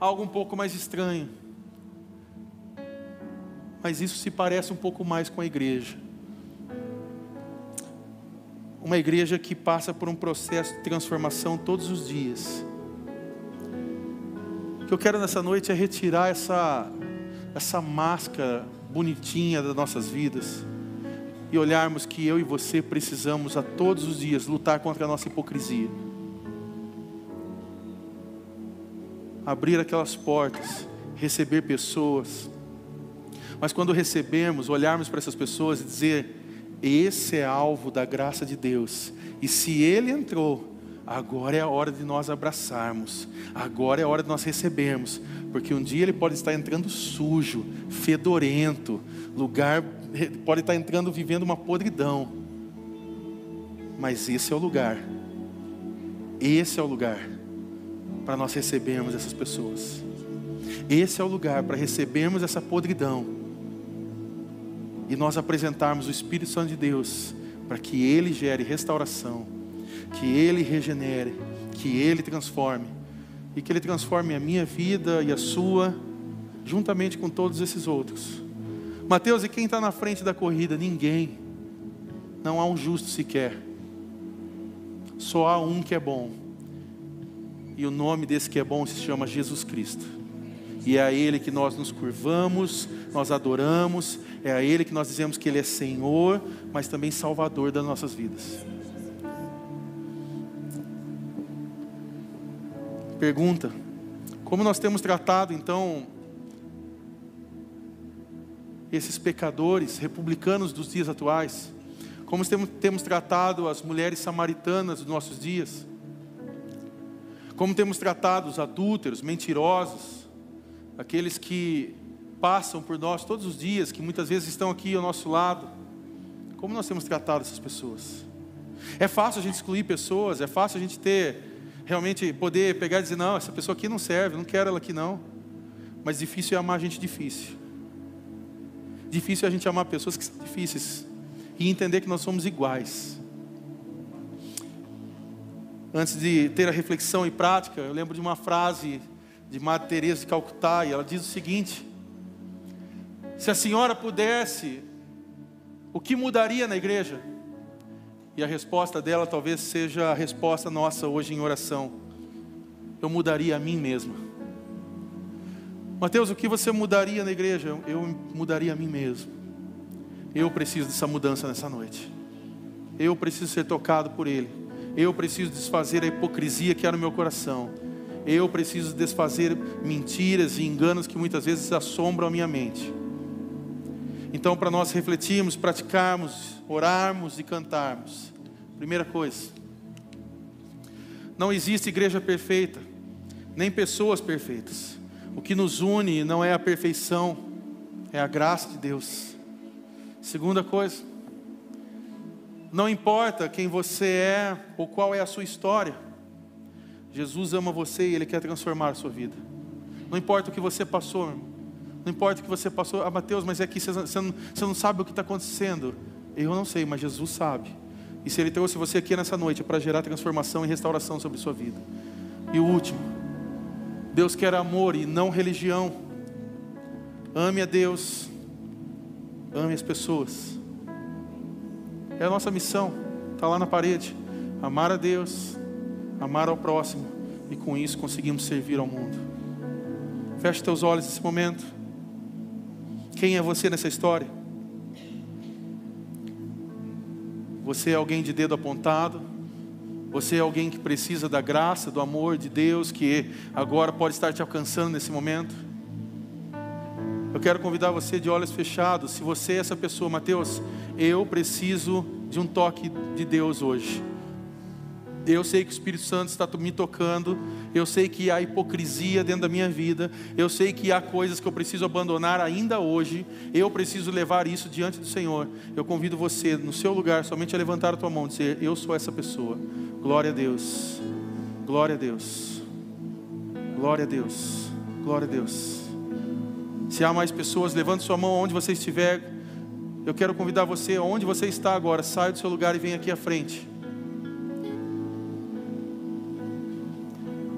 Algo um pouco mais estranho. Mas isso se parece um pouco mais com a igreja. Uma igreja que passa por um processo de transformação todos os dias eu quero nessa noite é retirar essa, essa máscara bonitinha das nossas vidas e olharmos que eu e você precisamos a todos os dias lutar contra a nossa hipocrisia. Abrir aquelas portas, receber pessoas, mas quando recebemos, olharmos para essas pessoas e dizer: esse é alvo da graça de Deus, e se ele entrou, Agora é a hora de nós abraçarmos. Agora é a hora de nós recebermos. Porque um dia ele pode estar entrando sujo, fedorento, lugar pode estar entrando vivendo uma podridão. Mas esse é o lugar. Esse é o lugar para nós recebermos essas pessoas. Esse é o lugar para recebermos essa podridão e nós apresentarmos o Espírito Santo de Deus para que Ele gere restauração, que Ele regenere, que Ele transforme e que Ele transforme a minha vida e a sua, juntamente com todos esses outros. Mateus, e quem está na frente da corrida? Ninguém. Não há um justo sequer. Só há um que é bom. E o nome desse que é bom se chama Jesus Cristo. E é a Ele que nós nos curvamos, nós adoramos, é a Ele que nós dizemos que Ele é Senhor, mas também Salvador das nossas vidas. Pergunta: como nós temos tratado então esses pecadores republicanos dos dias atuais? Como temos, tratado as mulheres samaritanas dos nossos dias? Como temos tratado os adúlteros, mentirosos, aqueles que passam por nós todos os dias, que muitas vezes estão aqui ao nosso lado. Como nós temos tratado essas pessoas? É fácil a gente excluir pessoas, é fácil a gente ter, realmente poder pegar e dizer: não, essa pessoa aqui não serve, não quero ela aqui não. Mas difícil é amar gente difícil. Difícil é a gente amar pessoas que são difíceis e entender que nós somos iguais. Antes de ter a reflexão e prática, eu lembro de uma frase de Madre Teresa de Calcutá, e ela diz o seguinte: Se a senhora pudesse, o que mudaria na igreja? E a resposta dela talvez seja a resposta nossa hoje em oração. Eu mudaria a mim mesma. Mateus, o que você mudaria na igreja? Eu mudaria a mim mesmo. Eu preciso dessa mudança nessa noite. Eu preciso ser tocado por Ele. Eu preciso desfazer a hipocrisia que há no meu coração. Eu preciso desfazer mentiras e enganos que muitas vezes assombram a minha mente. Então, para nós refletirmos, praticarmos, orarmos e cantarmos, primeira coisa, não existe igreja perfeita, nem pessoas perfeitas. O que nos une não é a perfeição, é a graça de Deus. Segunda coisa, não importa quem você é ou qual é a sua história, Jesus ama você e Ele quer transformar a sua vida. Não importa o que você passou, não importa o que você passou, ah, Mateus, mas é que você não, você não sabe o que está acontecendo. Eu não sei, mas Jesus sabe. E se Ele trouxe você aqui nessa noite para gerar transformação e restauração sobre sua vida. E o último, Deus quer amor e não religião. Ame a Deus, ame as pessoas. É a nossa missão, está lá na parede. Amar a Deus, amar ao próximo e com isso conseguimos servir ao mundo. Feche teus olhos nesse momento. Quem é você nessa história? Você é alguém de dedo apontado? Você é alguém que precisa da graça, do amor de Deus que agora pode estar te alcançando nesse momento? Eu quero convidar você de olhos fechados. Se você é essa pessoa, Mateus, eu preciso de um toque de Deus hoje. Eu sei que o Espírito Santo está me tocando. Eu sei que há hipocrisia dentro da minha vida. Eu sei que há coisas que eu preciso abandonar ainda hoje. Eu preciso levar isso diante do Senhor. Eu convido você, no seu lugar, somente a levantar a tua mão e dizer: Eu sou essa pessoa. Glória a Deus. Glória a Deus. Glória a Deus. Glória a Deus. Se há mais pessoas, levante sua mão onde você estiver. Eu quero convidar você, onde você está agora, saia do seu lugar e venha aqui à frente.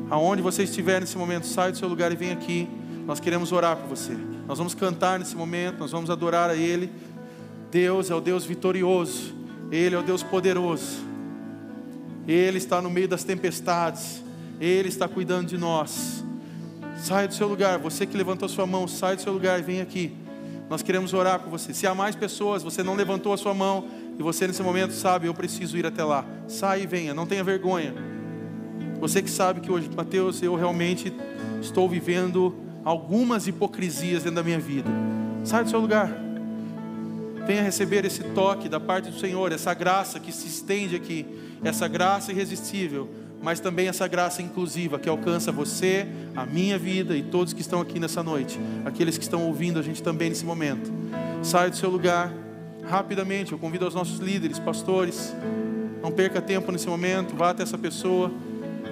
Aonde você estiver nesse momento, sai do seu lugar e vem aqui. Nós queremos orar por você. Nós vamos cantar nesse momento, nós vamos adorar a Ele. Deus é o Deus vitorioso, Ele é o Deus poderoso. Ele está no meio das tempestades, Ele está cuidando de nós. Sai do seu lugar, você que levantou sua mão, sai do seu lugar e vem aqui. Nós queremos orar por você. Se há mais pessoas, você não levantou a sua mão e você nesse momento sabe, eu preciso ir até lá. Sai e venha, não tenha vergonha. Você que sabe que hoje, Mateus, eu realmente estou vivendo algumas hipocrisias dentro da minha vida. Sai do seu lugar. Venha receber esse toque da parte do Senhor, essa graça que se estende aqui, essa graça irresistível, mas também essa graça inclusiva que alcança você, a minha vida e todos que estão aqui nessa noite, aqueles que estão ouvindo a gente também nesse momento. Sai do seu lugar rapidamente. Eu convido os nossos líderes, pastores, Não perca tempo nesse momento, vá até essa pessoa,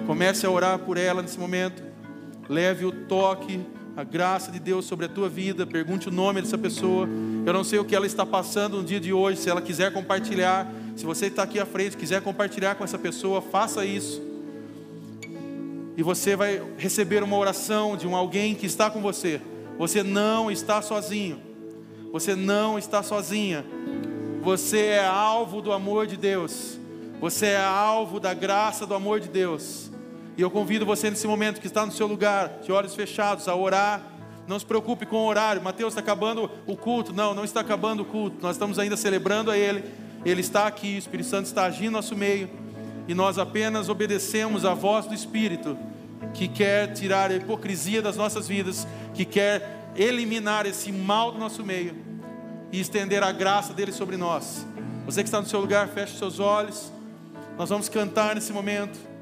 comece a orar por ela nesse momento. Leve o toque, a graça de Deus sobre a tua vida. Pergunte o nome dessa pessoa. Eu não sei o que ela está passando no dia de hoje. Se ela quiser compartilhar, se você está aqui à frente, quiser compartilhar com essa pessoa, faça isso. E você vai receber uma oração de um alguém que está com você. Você não está sozinho. Você não está sozinha. Você é alvo do amor de Deus. Você é alvo da graça do amor de Deus. E eu convido você nesse momento que está no seu lugar, de olhos fechados, a orar. Não se preocupe com o horário. Mateus está acabando o culto. Não, não está acabando o culto. Nós estamos ainda celebrando a Ele. Ele está aqui, o Espírito Santo está agindo no nosso meio. E nós apenas obedecemos a voz do Espírito, que quer tirar a hipocrisia das nossas vidas, que quer eliminar esse mal do nosso meio e estender a graça dele sobre nós. Você que está no seu lugar, feche seus olhos. Nós vamos cantar nesse momento.